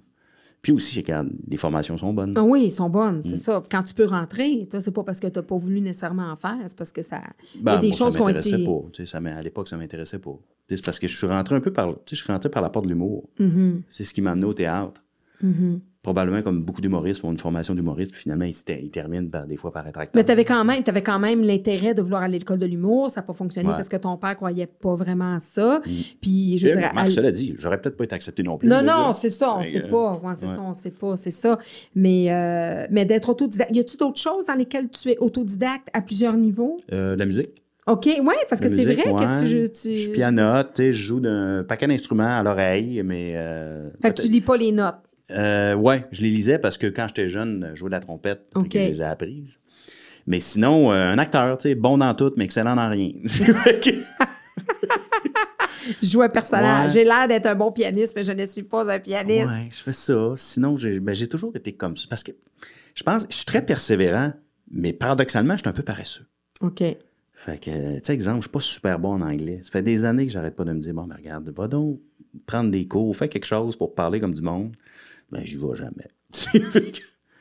Puis aussi, regarde, les formations sont bonnes. Ah oui, ils sont bonnes, Mm. c'est ça. Quand tu peux rentrer, toi, c'est pas parce que tu n'as pas voulu nécessairement en faire, c'est parce que ça. il y a Ben, des moi, choses ça m'intéressait été. pas. Tu sais, ça à l'époque, ça m'intéressait pas. Tu sais, C'est parce que je suis rentré un peu par, tu sais, je suis rentré par la porte de l'humour. Mm-hmm. C'est ce qui m'a amené au théâtre. Probablement comme beaucoup d'humoristes font une formation d'humoriste, puis finalement, ils, terminent par, des fois par être acteur. Mais tu avais quand même, t'avais quand même l'intérêt de vouloir aller à l'école de l'humour. Ça n'a pas fonctionné Ouais. Parce que ton père croyait pas vraiment à ça. Puis, je dirais. Marc, à- cela dit, j'aurais peut-être pas été accepté non plus. Non, non, c'est ça, on ne sait que, pas. Ouais, c'est ouais. ça, on ne sait pas, c'est ça. Mais, euh, mais d'être autodidacte, y a-tu d'autres choses dans lesquelles tu es autodidacte à plusieurs niveaux? Euh, la musique. OK, oui, parce que c'est vrai que tu, tu... Je pianote, je joue d'un paquet d'instruments à l'oreille, mais... Euh, Fait que tu lis pas les notes. Euh, ouais, je les lisais parce que quand j'étais jeune, je jouais de la trompette, que je les ai apprises. Mais sinon, euh, un acteur, tu sais, bon dans tout, mais excellent dans rien. Fait que- Je joue un personnage. Ouais. J'ai l'air d'être un bon pianiste, mais je ne suis pas un pianiste. ouais, je fais ça. Sinon, j'ai ben, j'ai toujours été comme ça. Parce que je pense, je suis très persévérant, mais paradoxalement, je suis un peu paresseux. OK. Fait que, tu sais, exemple, je suis pas super bon en anglais. Ça fait des années que j'arrête pas de me dire, bon, mais regarde, va donc prendre des cours, fais quelque chose pour parler comme du monde. Ben, j'y vais jamais.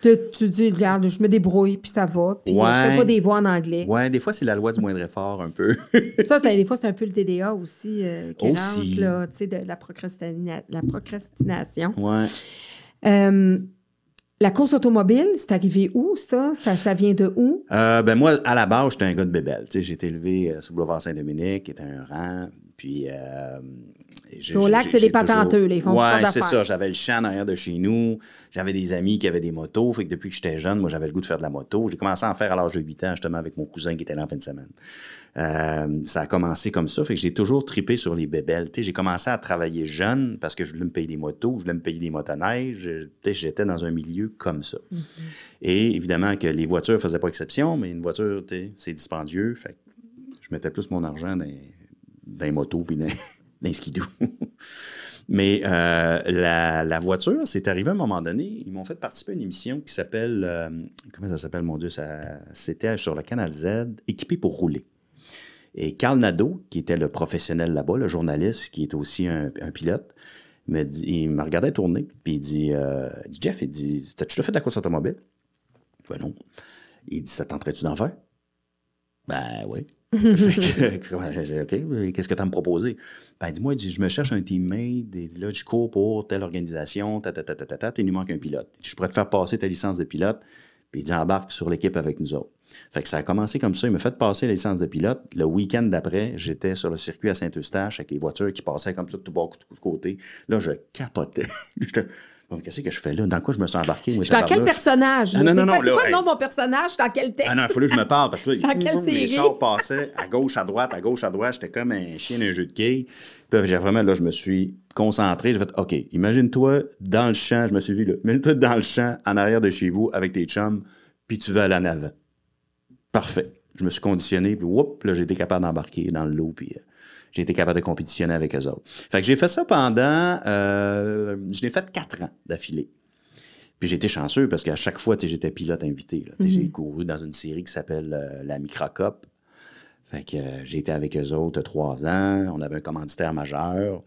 Tu, tu dis, regarde, je me débrouille, puis ça va. Puis euh, je fais Ouais. pas des voix en anglais. ouais, des fois, c'est la loi du moindre effort, un peu. Ça, des fois, c'est un peu le TDA aussi euh, qui Aussi. rentre, là, tu sais, de la, procrastina- la procrastination. ouais. Euh, la course automobile, c'est arrivé où, ça? Ça, ça vient de où? Euh, ben moi, à la base, j'étais un gars de bébelle. J'ai été élevé euh, sur le boulevard Saint-Dominique, qui était un rang. Puis. Euh, Au lac, c'est des toujours- patenteux, ils font toutes Ouais, c'est ça. J'avais le champ en arrière de chez nous. J'avais des amis qui avaient des motos. Fait que depuis que j'étais jeune, moi, j'avais le goût de faire de la moto. J'ai commencé à en faire à l'âge de 8 ans, justement, avec mon cousin qui était là en fin de semaine. Euh, ça a commencé comme ça. Fait que j'ai toujours tripé sur les bébelles. J'ai commencé à travailler jeune parce que je voulais me payer des motos, je voulais me payer des motoneiges. J'étais dans un milieu comme ça. Et évidemment que les voitures faisaient pas exception, mais une voiture, c'est dispendieux. Fait que je mettais plus mon argent dans, dans les motos puis dans, les skidoo. mais euh, la, voiture, c'est arrivé à un moment donné, ils m'ont fait participer à une émission qui s'appelle, euh, comment ça s'appelle, mon Dieu, c'était sur le Canal Z, Équipé pour rouler. Et Carl Nadeau, qui était le professionnel là-bas, le journaliste, qui est aussi un, pilote, me dit, il me regardait tourner, puis il dit, euh, Jeff, il dit, t'as-tu déjà fait de la course automobile? Ben non. Il dit, ça tenterait-tu d'en faire? Ben oui. Fait que, OK, qu'est-ce que tu as à me proposer? Ben, dis-moi, je me cherche un teammate, dit, là, je cours pour telle organisation, ta, ta, ta, ta, ta, ta, il nous manque un pilote. Je pourrais te faire passer ta licence de pilote, puis il dit, embarque sur l'équipe avec nous autres. Fait que ça a commencé comme ça. Il m'a fait passer la licence de pilote. Le week-end d'après, j'étais sur le circuit à Saint-Eustache avec les voitures qui passaient comme ça de tout bas, de côté. Là, je capotais. Qu'est-ce que je fais là? Dans quoi je me suis embarqué? Moi, dans quel personnage? Ah, non, non, non. C'est quoi le nom de mon personnage? Dans quel texte? Ah non, il fallait que je me parle parce que là, dans quelle série? les chars passaient à gauche, à droite, à gauche, à droite. J'étais comme un chien d'un jeu de quilles. Puis là, j'ai vraiment, là, je me suis concentré. J'ai fait, OK, imagine-toi dans le champ, je me suis vu là. Imagine-toi dans le champ, en arrière de chez vous, avec tes chums, puis tu vas à la avant. Parfait. Je me suis conditionné, puis whoop, là, j'ai été capable d'embarquer dans le lot, puis euh, j'ai été capable de compétitionner avec eux autres. Fait que j'ai fait ça pendant, euh, je l'ai fait quatre ans d'affilée. Puis j'ai été chanceux parce qu'à chaque fois, j'étais pilote invité. Là. J'ai couru dans une série qui s'appelle euh, la Microcop. Fait que euh, j'ai été avec eux autres trois ans. On avait un commanditaire majeur.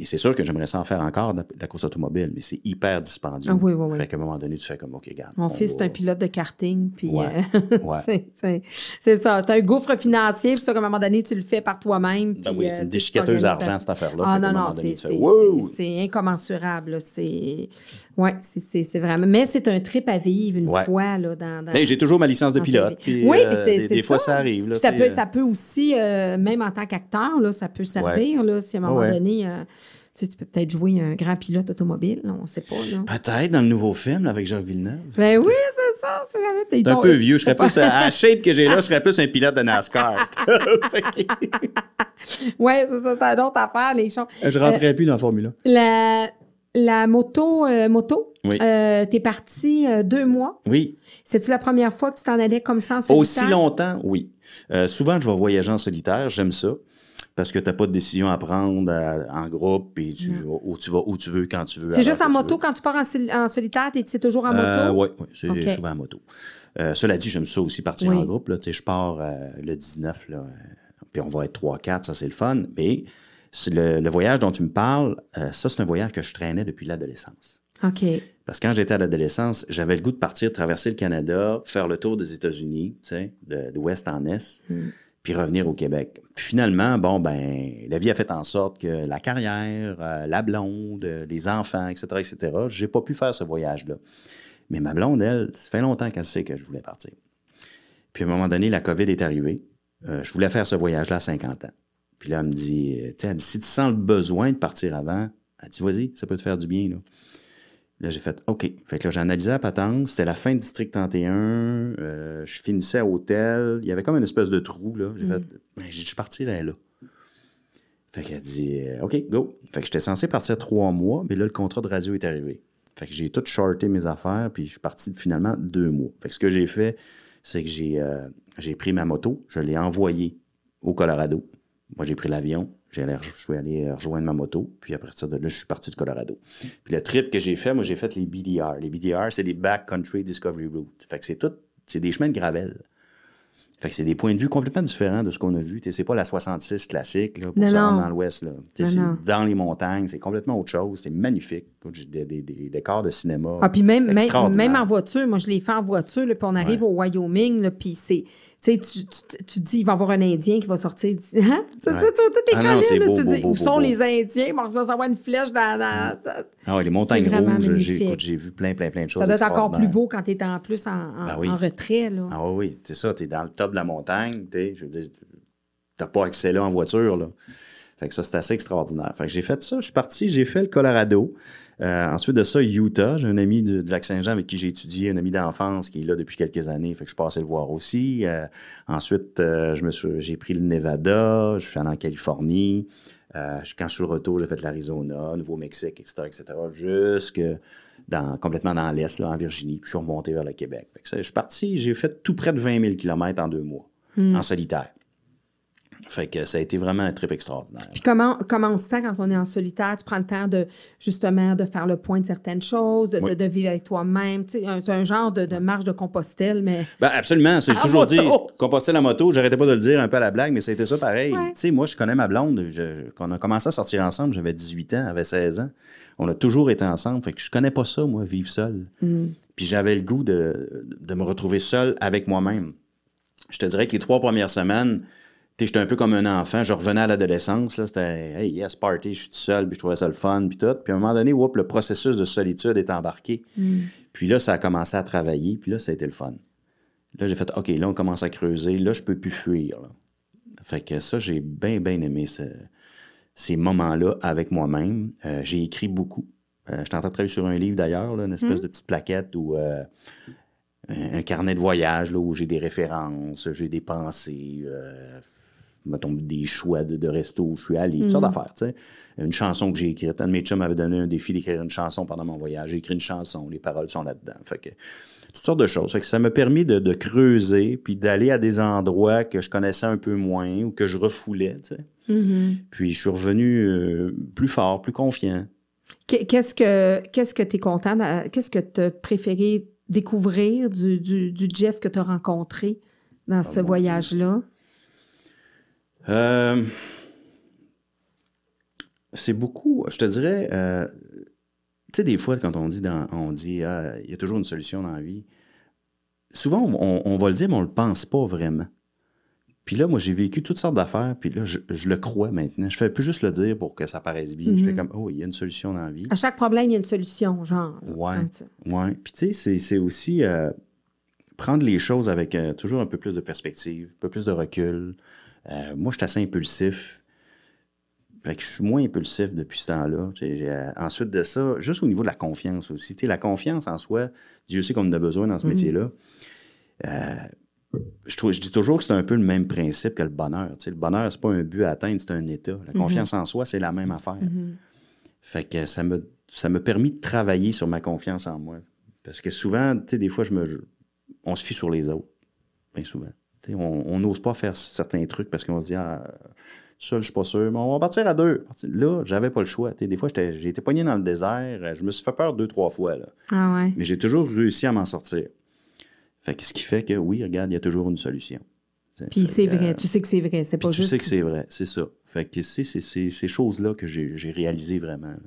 Mais c'est sûr que j'aimerais ça en faire encore de la course automobile, mais c'est hyper dispendieux. Ah oui, oui, oui. Fait qu'à un moment donné, tu fais comme, OK, regarde. Mon on fils, c'est un pilote de karting, puis Ouais, euh, ouais. c'est- ça. C'est un gouffre financier, puis ça, qu'à un moment donné, tu le fais par toi-même. Ben oui, euh, c'est une tu déchiqueteuse t'organises. d'argent, cette affaire-là. Ah non, non, c'est tu incommensurable. C'est ouais, c'est- vraiment. Mais c'est un trip à vivre une Ouais. fois là dans. dans- Hey, j'ai toujours ma licence de pilote. puis, oui, euh, c'est des, des fois, ça arrive. Là, ça peut euh, ça peut aussi euh, même en tant qu'acteur ça peut servir là si à un moment Ouais. donné. euh, tu sais, tu peux peut-être jouer un grand pilote automobile, on ne sait pas. Peut-être dans le nouveau film là, avec Jacques Villeneuve. Ben oui, c'est ça. C'est un peu vieux. Je serais plus, à la shape que j'ai là, je serais plus un pilote de NASCAR. Oui, c'est ça, c'est une autre affaire, les choses. je rentrerais plus dans la Formule 1. La, la moto, euh, moto Oui. euh, t'es parti euh, deux mois. Oui. C'est-tu la première fois que tu t'en allais comme ça en solitaire? Aussi longtemps, oui. Souvent, je vais voyager en solitaire. J'aime ça. Parce que tu n'as pas de décision à prendre en groupe et tu vas où tu vas où tu veux, quand tu veux. C'est juste en moto, veux. quand tu pars en, en solitaire, t'es c'est toujours en moto? oui, oui, c'est souvent en moto. Cela dit, j'aime ça aussi partir Oui. en groupe. Là. Je pars le 19, là, euh, puis on va être 3-4, ça c'est le fun. Mais le, le voyage dont tu me parles, euh, ça c'est un voyage que je traînais depuis l'adolescence. OK. Parce que quand j'étais à l'adolescence, j'avais le goût de partir, traverser le Canada, faire le tour des États-Unis, tu sais, de, d'ouest en est, puis revenir au Québec. Puis finalement, bon, ben, la vie a fait en sorte que la carrière, euh, la blonde, euh, les enfants, etc., etc., j'ai pas pu faire ce voyage-là. Mais ma blonde, elle, ça fait longtemps qu'elle sait que je voulais partir. Puis à un moment donné, la COVID est arrivée. Euh, je voulais faire ce voyage-là à 50 ans. Puis là, elle me dit, euh, tu sais, si tu sens le besoin de partir avant, elle dit, vas-y, ça peut te faire du bien, là. Là, j'ai fait OK. Fait que là, j'ai analysé la patente. C'était la fin du district 31. Euh, je finissais à hôtel. Il y avait comme une espèce de trou, là. J'ai fait, ben, j'ai dit, je partirais là. Fait qu'elle dit, euh, OK, go. Fait que j'étais censé partir trois mois, mais là, le contrat de radio est arrivé. Fait que j'ai tout shorté mes affaires, puis je suis parti finalement deux mois. Fait que ce que j'ai fait, c'est que j'ai euh, j'ai pris ma moto, je l'ai envoyée au Colorado. Moi, j'ai pris l'avion, je suis allé rejoindre ma moto, puis à partir de là, je suis parti du Colorado. Puis le trip que j'ai fait, moi, j'ai fait les BDR. Les BDR, c'est des Backcountry Discovery Route. Fait que c'est tout, c'est des chemins de gravel. Fait que c'est des points de vue complètement différents de ce qu'on a vu. C'est pas la 66 classique là, pour se rendre dans l'ouest. dans les montagnes, c'est complètement autre chose. C'est magnifique. Des, des- des décors de cinéma. Ah, puis même, même, en voiture, moi, je l'ai fait en voiture, là, puis on arrive Ouais. au Wyoming, là, puis c'est. Tu tu, tu, tu dis, il va y avoir un Indien qui va sortir. Tu hein? Tu Ouais. tu Ah non, beau, tu beau, dis, beau, où sont les Indiens? Bon, on va savoir une flèche dans. Ah ouais, les montagnes rouges, j'ai, magnifique. écoute, j'ai vu plein, plein, plein de choses. Ça doit être encore plus beau quand tu es en plus en, en, Ben oui. en retrait. Là. Ah oui, c'est ça, t'es dans le top de la montagne, je veux dire, t'as pas accès là en voiture, là. Fait que ça, c'est assez extraordinaire. Fait que j'ai fait ça, je suis parti, j'ai fait le Colorado. Euh, ensuite de ça, Utah. J'ai un ami de, de Lac-Saint-Jean avec qui j'ai étudié, un ami d'enfance qui est là depuis quelques années. Fait que je suis passé le voir aussi. Euh, ensuite, euh, je me suis, j'ai pris le Nevada, je suis allé en Californie. Quand je suis le retour, j'ai fait l'Arizona, Nouveau-Mexique, etc., etc., jusque dans, complètement dans l'Est, là, en Virginie. Puis je suis remonté vers le Québec. Fait que ça, je suis parti, j'ai fait tout près de 20 000 km en deux mois, en solitaire. Fait que ça a été vraiment un trip extraordinaire. Puis comment, comment on se sent quand on est en solitaire? Tu prends le temps de justement de faire le point de certaines choses, de, de- Oui. de vivre avec toi-même. C'est un genre de, de marche de Compostelle, mais. Ben absolument. J'ai toujours dit, moto. composter la moto, j'arrêtais pas de le dire un peu à la blague, mais c'était ça pareil. Ouais. Tu sais, moi, je connais ma blonde. je- quand on a commencé à sortir ensemble, j'avais 18 ans, elle avait 16 ans. On a toujours été ensemble. Fait que je connais pas ça, moi, vivre seul. Puis j'avais le goût de, de me retrouver seul avec moi-même. Je te dirais que les trois premières semaines, j'étais un peu comme un enfant. Je revenais à l'adolescence. là, C'était, hey, yes, party, je suis tout seul, puis je trouvais ça le fun, puis tout. Puis à un moment donné, whoop, le processus de solitude est embarqué. Puis là, ça a commencé à travailler, puis là, ça a été le fun. Là, j'ai fait, OK, là, on commence à creuser. Là, je peux plus fuir. là. Fait que ça, j'ai bien, bien aimé ce- ces moments-là avec moi-même. Euh, j'ai écrit beaucoup. Euh, J'étais en train de travailler sur un livre d'ailleurs, une espèce de petite plaquette où euh, un, un carnet de voyage là, où j'ai des références, j'ai des pensées, euh, mettons, des choix de, de resto où je suis allé, toutes sortes d'affaires. tu sais. Une chanson que j'ai écrite. Un de mes chums m'avait donné un défi d'écrire une chanson pendant mon voyage. J'ai écrit une chanson, les paroles sont là-dedans. Fait que toutes sortes de choses. Fait que ça m'a permis de, de creuser puis d'aller à des endroits que je connaissais un peu moins ou que je refoulais. tu sais. Puis je suis revenu euh, plus fort, plus confiant. Qu- Qu'est-ce que qu'est-ce que tu es content, qu'est-ce que tu as préféré découvrir du, du, du Jeff que tu as rencontré dans ce voyage-là? Euh, c'est beaucoup, je te dirais, euh, tu sais, des fois, quand on dit, dans, on dit, ah, il y a toujours une solution dans la vie, souvent, on, on va le dire, mais on le pense pas vraiment. Puis là, moi, j'ai vécu toutes sortes d'affaires, puis là, je, je le crois maintenant. Je fais plus juste le dire pour que ça paraisse bien. Je fais comme, oh, il y a une solution dans la vie. À chaque problème, il y a une solution, genre. là, Ouais. Ouais. Puis tu sais, c'est- c'est aussi euh, prendre les choses avec euh, toujours un peu plus de perspective, un peu plus de recul. Euh, moi, je suis assez impulsif. Fait que je suis moins impulsif depuis ce temps-là. Euh, ensuite de ça, juste au niveau de la confiance aussi. La confiance en soi, Dieu sait qu'on en a besoin dans ce métier-là. Euh, je, trouve, je dis toujours que c'est un peu le même principe que le bonheur. Le bonheur, c'est pas un but à atteindre, c'est un état. La confiance en soi, c'est la même affaire. Fait que ça me, ça m'a permis de travailler sur ma confiance en moi. Parce que souvent, tu sais, des fois, je me, on se fie sur les autres. Bien souvent. Tu on n'ose pas faire certains trucs parce qu'on se dit, ah, tout seul, je suis pas sûr, mais on va partir à deux. Là, j'avais pas le choix. Tu des fois, j'étais- j'ai été pogné dans le désert. Je me suis fait peur deux, trois fois. Là. Ah ouais. Mais j'ai toujours réussi à m'en sortir. Fait que ce qui fait que, oui, regarde, il y a toujours une solution. Tu Puis c'est vrai, euh, tu sais que c'est vrai, c'est pas tu juste... sais que c'est vrai, c'est ça. Fait que c'est ces choses-là que j'ai réalisé vraiment. là.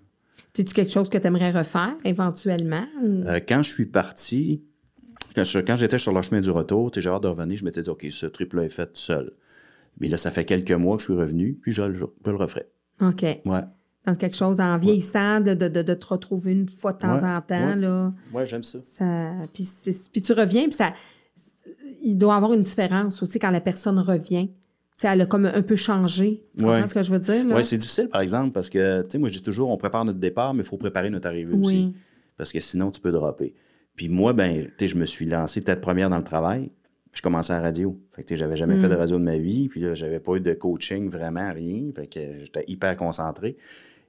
C'est-tu quelque chose que tu aimerais refaire éventuellement? ou- Euh, quand je suis parti, quand, j'étais sur le chemin du retour, j'avais hâte de revenir, je m'étais dit, OK, ce trip-là est fait seul. Mais là, ça fait quelques mois que je suis revenu, puis je, le- je le referai. OK. Ouais. Donc, quelque chose en vieillissant, de, de, de, de te retrouver une fois de temps Ouais, en temps, ouais. là. Ouais, j'aime ça. Ça, puis, puis tu reviens, puis ça, il doit y avoir une différence aussi quand la personne revient. Elle a comme un peu changé. Tu comprends ce que je veux dire? Ouais, c'est difficile, par exemple, parce que, tu sais, moi, je dis toujours, on prépare notre départ, mais il faut préparer notre arrivée aussi. Oui. Parce que sinon, tu peux dropper. Puis moi, ben, je me suis lancé tête première dans le travail. Je commençais à la radio. Fait que, j'avais jamais fait de radio de ma vie. Puis là, j'avais pas eu de coaching, vraiment rien. Fait que j'étais hyper concentré.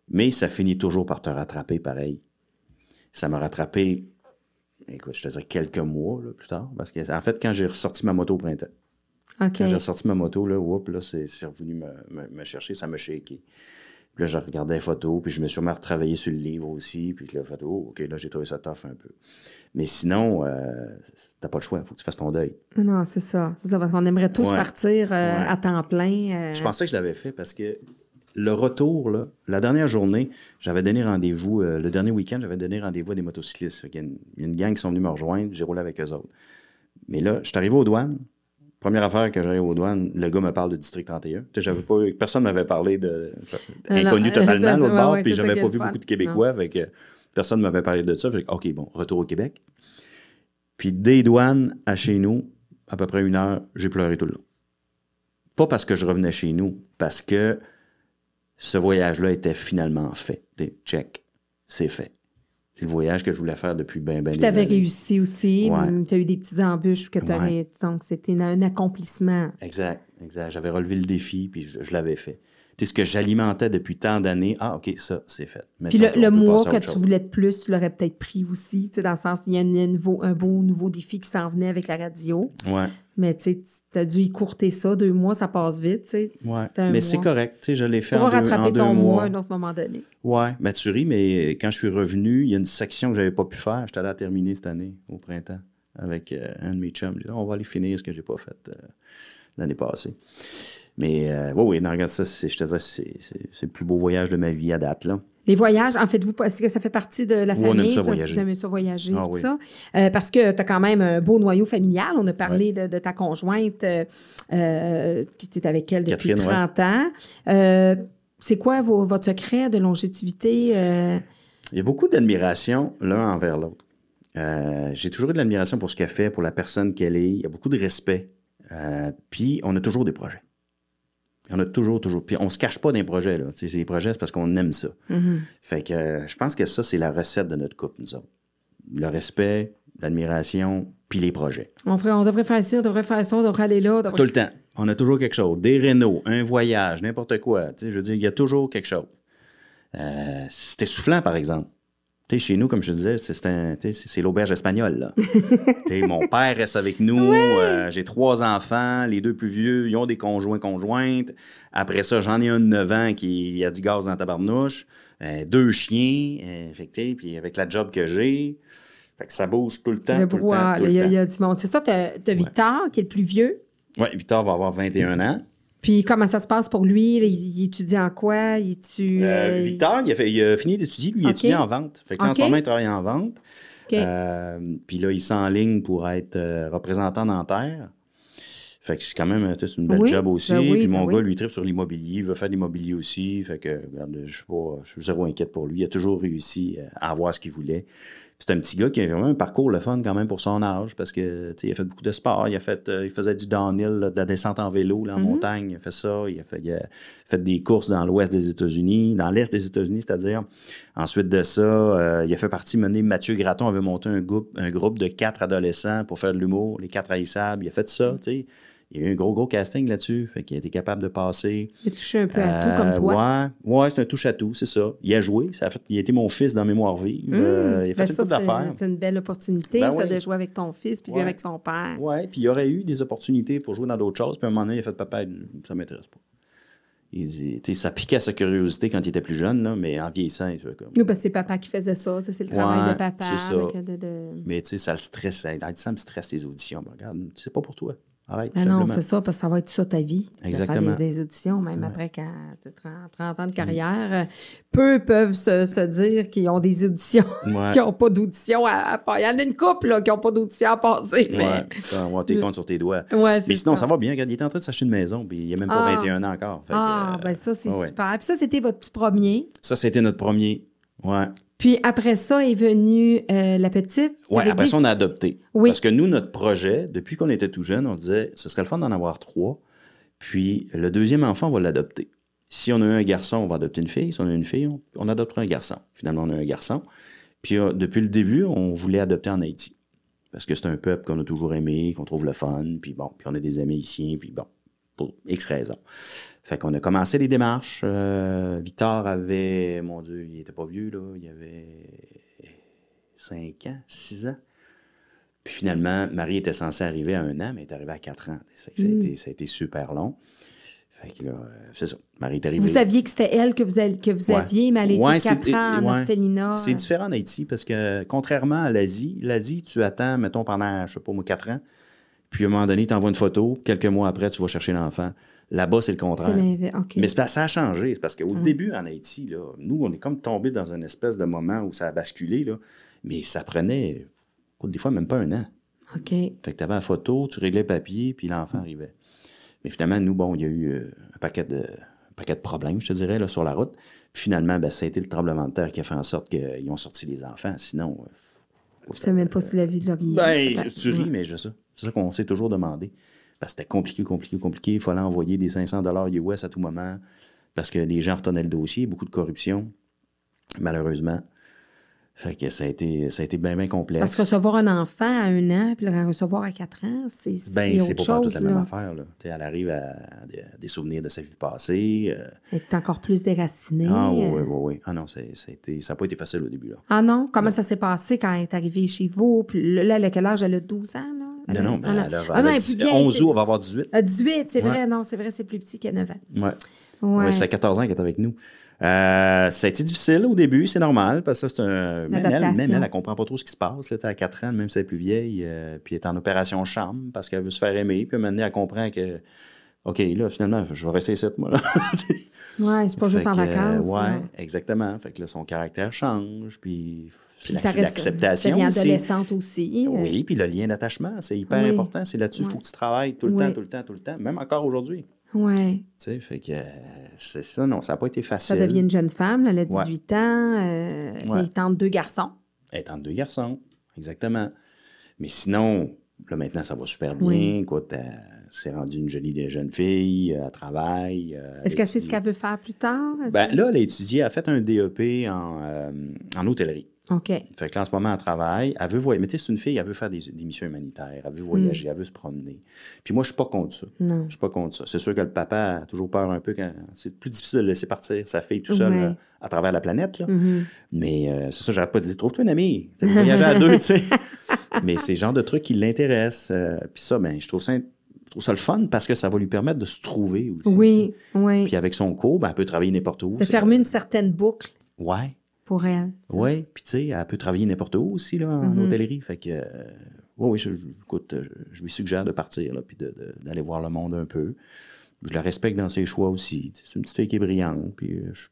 Mais ça finit toujours par te rattraper pareil. Ça m'a rattrapé, écoute, je te dirais quelques mois là, plus tard. Parce que, en fait, quand j'ai ressorti ma moto au printemps, quand j'ai ressorti ma moto, là, whoop, là, c'est c'est revenu me, me- me chercher, ça m'a shaké. Puis là, je regardais les photos, puis je me suis remis à retravailler sur le livre aussi, puis là, j'ai fait, oh, OK, là, j'ai trouvé ça tough un peu. Mais sinon, euh, t'as pas le choix, il faut que tu fasses ton deuil. Non, c'est ça. C'est ça, parce qu'on aimerait tous Ouais. partir euh, Ouais. à temps plein. euh, Je pensais que je l'avais fait parce que le retour, là, la dernière journée, j'avais donné rendez-vous, le dernier week-end, j'avais donné rendez-vous à des motocyclistes. Qu'il y a une, il y a une gang qui sont venus me rejoindre, j'ai roulé avec eux autres. Mais là, je suis arrivé aux douanes. Première affaire que j'arrive aux douanes, le gars me parle de District 31. Tu sais, j'avais pas, personne ne m'avait parlé de. Inconnu totalement, l'autre bord, puis j'avais pas vu beaucoup de Québécois, fait que personne ne m'avait parlé de ça. Fait que, OK, bon, retour au Québec. Puis des douanes à chez nous, à peu près une heure, j'ai pleuré tout le long. Pas parce que je revenais chez nous, parce que ce voyage-là était finalement fait. Check, c'est fait. C'est le voyage que je voulais faire depuis Puis des tu avais années. réussi aussi. Ouais. Tu as eu des petites embûches que t'aurais- Ouais. Donc, c'était un accomplissement. Exact, exact. J'avais relevé le défi, puis je, je l'avais fait. C'est ce que j'alimentais depuis tant d'années. Ah, OK, ça, c'est fait. Puis le, le mois que tu voulais de plus, tu l'aurais peut-être pris aussi. Tu sais, dans le sens, il y a un, un nouveau, un beau nouveau défi qui s'en venait avec la radio. Ouais, Mais tu as dû y courter ça. Deux mois, ça passe vite. tu sais. ouais. Mais c'est correct. Tu sais, je l'ai fait en deux, en rattraper deux ton mois à un autre moment donné. Ouais, ben tu ris, mais quand je suis revenu, il y a une section que j'avais pas pu faire. J'étais allé à terminer cette année, au printemps, avec euh, un de mes chums. J'ai dit, on va aller finir ce que j'ai pas fait euh, l'année passée. Mais euh, oui, oui, non, regarde ça, je te dirais, c'est le plus beau voyage de ma vie à date, là. Les voyages, en faites-vous pas? Est-ce que ça fait partie de la Oui, on aime famille? ça voyager. aimez ça voyager, Ah tout oui. ça? Euh, parce que tu as quand même un beau noyau familial. On a parlé de, de ta conjointe euh, euh, qui était avec elle depuis Catherine, ouais. 30 ans. Euh, c'est quoi vos- votre secret de longévité? Il y a beaucoup d'admiration l'un envers l'autre. J'ai toujours eu de l'admiration pour ce qu'elle fait, pour la personne qu'elle est. Il y a beaucoup de respect. Puis on a toujours des projets. On a toujours, toujours. Puis on se cache pas d'un projet, là. Les projets, c'est parce qu'on aime ça. Fait que euh, je pense que ça, c'est la recette de notre couple, nous autres. Le respect, l'admiration, puis les projets. On, ferait- on devrait faire ça, on devrait faire ça, on devrait aller là. devrait- Tout le temps. On a toujours quelque chose. Des rénaux, un voyage, n'importe quoi. Je veux dire, il y a toujours quelque chose. Euh, c'est essoufflant, par exemple. Chez nous, comme je te disais, c'est, l'auberge espagnole. Là. Mon père reste avec nous. euh, j'ai trois enfants. Les deux plus vieux, ils ont des conjoints conjointes. Après ça, j'en ai un de 9 ans qui a du gaz dans la tabarnouche. Euh, deux chiens. euh, puis avec la job que j'ai, fait que ça bouge tout le temps. Le tout le temps, brouhaha, tout là, le il y, a- temps. il y a du monde. C'est ça, tu as, Victor, qui est le plus vieux? Ouais, Victor va avoir 21 ans. Puis comment ça se passe pour lui? Il, il étudie en quoi? Il étudie, Euh, euh, Victor, il a, fait- il a fini d'étudier, lui, il étudie en vente. Fait que là, en ce moment, il travaille en vente. Euh, puis là, il s'enligne pour être euh, représentant dentaire. Fait que c'est quand même une belle Oui, job aussi. ben oui, puis ben mon oui. gars, lui, tripe sur l'immobilier, il veut faire de l'immobilier aussi. Fait que, regarde, je suis pas, je suis zéro inquiète pour lui. Il a toujours réussi à avoir ce qu'il voulait. C'est un petit gars qui a vraiment un parcours le fun quand même pour son âge parce que il a fait beaucoup de sport. Il a fait, euh, il faisait du downhill, là, de la descente en vélo là, en Mm-hmm. montagne. Il a fait ça. Il a fait, il a fait des courses dans l'ouest des États-Unis, dans l'est des États-Unis, c'est-à-dire. Ensuite de ça, euh, il a fait partie, mener Mathieu Graton avait monté un groupe, un groupe de quatre adolescents pour faire de l'humour, les quatre haïssables. Il a fait ça, tu sais. Il y a eu un gros, gros casting là-dessus. Fait qu'il a été capable de passer. Il a touché un peu à tout, comme Euh, toi. Ouais, ouais c'est un touche à tout, c'est ça. Il a joué, ça a fait, il a été mon fils dans Mémoire vive. Euh, il a fait Ben, une d'affaires. c'est une belle opportunité, Ben ça, oui. de jouer avec ton fils puis Ouais. avec son père. Ouais, puis il aurait eu des opportunités pour jouer dans d'autres choses. Puis à un moment donné, il a fait papa, ça m'intéresse pas. Il ça piquait à sa curiosité quand il était plus jeune, là, mais en vieillissant, il fait comme. Ben, c'est papa qui faisait ça. ça, c'est le travail de papa. ça. de- de- Mais tu sais, ça le stressait. Il dit, ça me stresse les auditions. Ben, regarde, c'est pas pour toi. Arrête. Ben non, simplement. c'est ça, parce que ça va être ça ta vie. de Exactement. faire des, des auditions, même après quand tu 30, 30 ans de carrière. Euh, Peu peuvent se, se dire qu'ils ont des auditions, Ouais. qu'ils n'ont pas d'audition à, à. Il y en a une couple là, qui n'ont pas d'audition à passer. mais- Ouais, ça, on va t'es sur tes doigts. Mais sinon, ça. va bien. Regarde, il est en train de s'acheter une maison, puis il a même pas Ah. 21 ans encore. Fait que, Ah, euh, ben ça, c'est super. Puis ça, c'était votre petit premier? Ça, c'était notre premier. Ouais. Puis après ça est venue euh, la petite. Avez après ça, on a adopté. Oui. Parce que nous, notre projet, depuis qu'on était tout jeune, on se disait, ce serait le fun d'en avoir trois. Puis le deuxième enfant, on va l'adopter. Si on a eu un garçon, on va adopter une fille. Si on a une fille, on, on adoptera un garçon. Finalement, on a un garçon. Puis euh, depuis le début, on voulait adopter en Haïti. Parce que c'est un peuple qu'on a toujours aimé, qu'on trouve le fun. Puis bon, puis on a des amis ici. Puis bon, pour X raisons. Fait qu'on a commencé les démarches. Euh, Victor avait, mon Dieu, il était pas vieux, là. Il avait 5 ans, 6 ans. Puis finalement, Marie était censée arriver à un an, mais elle est arrivée à 4 ans. Ça, fait que ça, a, Mm. été, ça a été super long. Fait que là, euh, c'est ça. Marie est arrivée. Vous saviez que c'était elle que vous, que vous Ouais. aviez, mais elle était Ouais, 4 c'est- ans en ouais. orphelinat. C'est différent en Haïti parce que contrairement à l'Asie, l'Asie, tu attends, mettons, pendant, je sais pas moi, 4 ans. Puis à un moment donné, tu envoies une photo. Quelques mois après, tu vas chercher l'enfant. Là-bas, c'est le contraire. Mais ça a changé. C'est parce qu'au début, en Haïti, là, nous, on est comme tombé dans une espèce de moment où ça a basculé. Là, mais ça prenait, des fois, même pas un an. OK. Fait que tu avais la photo, tu réglais le papier, puis l'enfant arrivait. Mais finalement, nous, bon, il y a eu euh, un paquet de, un paquet de problèmes, je te dirais, là, sur la route. Puis finalement, ben, ça a été le tremblement de terre qui a fait en sorte qu'ils ont sorti les enfants. Sinon, euh, Je sais même pas si la vie de Laurier. ben, peut-être. tu ris, mais je sais. C'est ça qu'on s'est toujours demandé. Parce que c'était compliqué, compliqué, compliqué. Il fallait envoyer des 500 dollars US à tout moment parce que les gens retenaient le dossier. Beaucoup de corruption, malheureusement. Fait que ça a été, ça a été bien, bien complexe. Parce que recevoir un enfant à un an, puis le recevoir à quatre ans, c'est Ben, c'est pas toute la même là. affaire. Là. Elle arrive à, à des, à souvenirs de sa vie passée. euh, Elle est encore plus déracinée. Ah oui, euh. oui, oui. Ah non, c'est- ça n'a pas été facile au début. Là. Ah non? Comment ça s'est passé quand elle est arrivée chez vous? Puis là, elle a quel âge? Elle a 12 ans, là? Elle Non, non, mais ah, elle Ah non, elle a elle est 10 plus vieille, 11 c'est- août, on va avoir 18. À 18, c'est Ouais. vrai. Non, c'est vrai, c'est plus petit qu'à 9 ans. Ouais. Ouais. Ouais, ça fait 14 ans qu'elle est avec nous. Euh, ça a été difficile au début, c'est normal, parce que ça, c'est un. Même elle, même elle, elle comprend pas trop ce qui se passe. T'es à 4 ans, même si elle est plus vieille, euh, puis elle est en opération chambre parce qu'elle veut se faire aimer. Puis maintenant, elle comprend que, OK, là, finalement, je vais rester ici, moi. Là. Ouais, c'est pas juste en vacances. euh, là. exactement. Fait que là, son caractère change, puis c'est ça l'acceptation ça aussi. adolescente aussi. euh. Oui, puis le lien d'attachement, c'est hyper Oui. important. C'est là-dessus, il faut que tu travailles tout le Oui. temps, tout le temps, tout le temps, même encore aujourd'hui. Ouais. Tu sais, fait que euh, c'est ça, non, ça n'a pas été Ça facile. devient une jeune femme, là, elle a Ouais. 18 ans, euh, Ouais. elle tente deux garçons. Elle est entre deux garçons. exactement. Mais sinon, là, maintenant, ça va super bien. Oui. Écoute, elle s'est rendue une jolie jeune fille, elle travaille. euh, Est-ce elle qu'elle sait ce qu'elle veut faire plus tard? Ben, là, elle a étudié, elle a fait un DEP en, euh, en hôtellerie. OK. Fait que là, en ce moment, elle travaille. Elle veut voyager. Mais tu sais, c'est une fille, elle veut faire des, des missions humanitaires. Elle veut voyager, elle veut se promener. Puis moi, je suis pas contre ça. Hmm. Non. Je suis pas contre ça. C'est sûr que le papa a toujours peur un peu quand c'est plus difficile de laisser partir sa fille tout seul Ouais. euh, à travers la planète. Là. Mhm. Mais euh, c'est ça, j'arrête pas de dire trouve-toi une amie. Voyager à deux, tu sais. Mais c'est le genre de truc qui l'intéresse. euh, Puis ça, ben, je trouve ça, trouve ça le fun parce que ça va lui permettre de se trouver aussi. Oui, oui. Puis avec son cours, ben, elle peut travailler n'importe où. De fermer une certaine boucle Ouais. pour elle. ça. Oui, puis tu sais, elle peut travailler n'importe où aussi, là, en Mhm. hôtellerie. Fait que, euh, oui, oui, je, je- écoute, euh, je, je lui suggère de partir, là, puis d'aller voir le monde un peu. Je la respecte dans ses choix aussi. C'est une petite fille qui est brillante, puis euh, je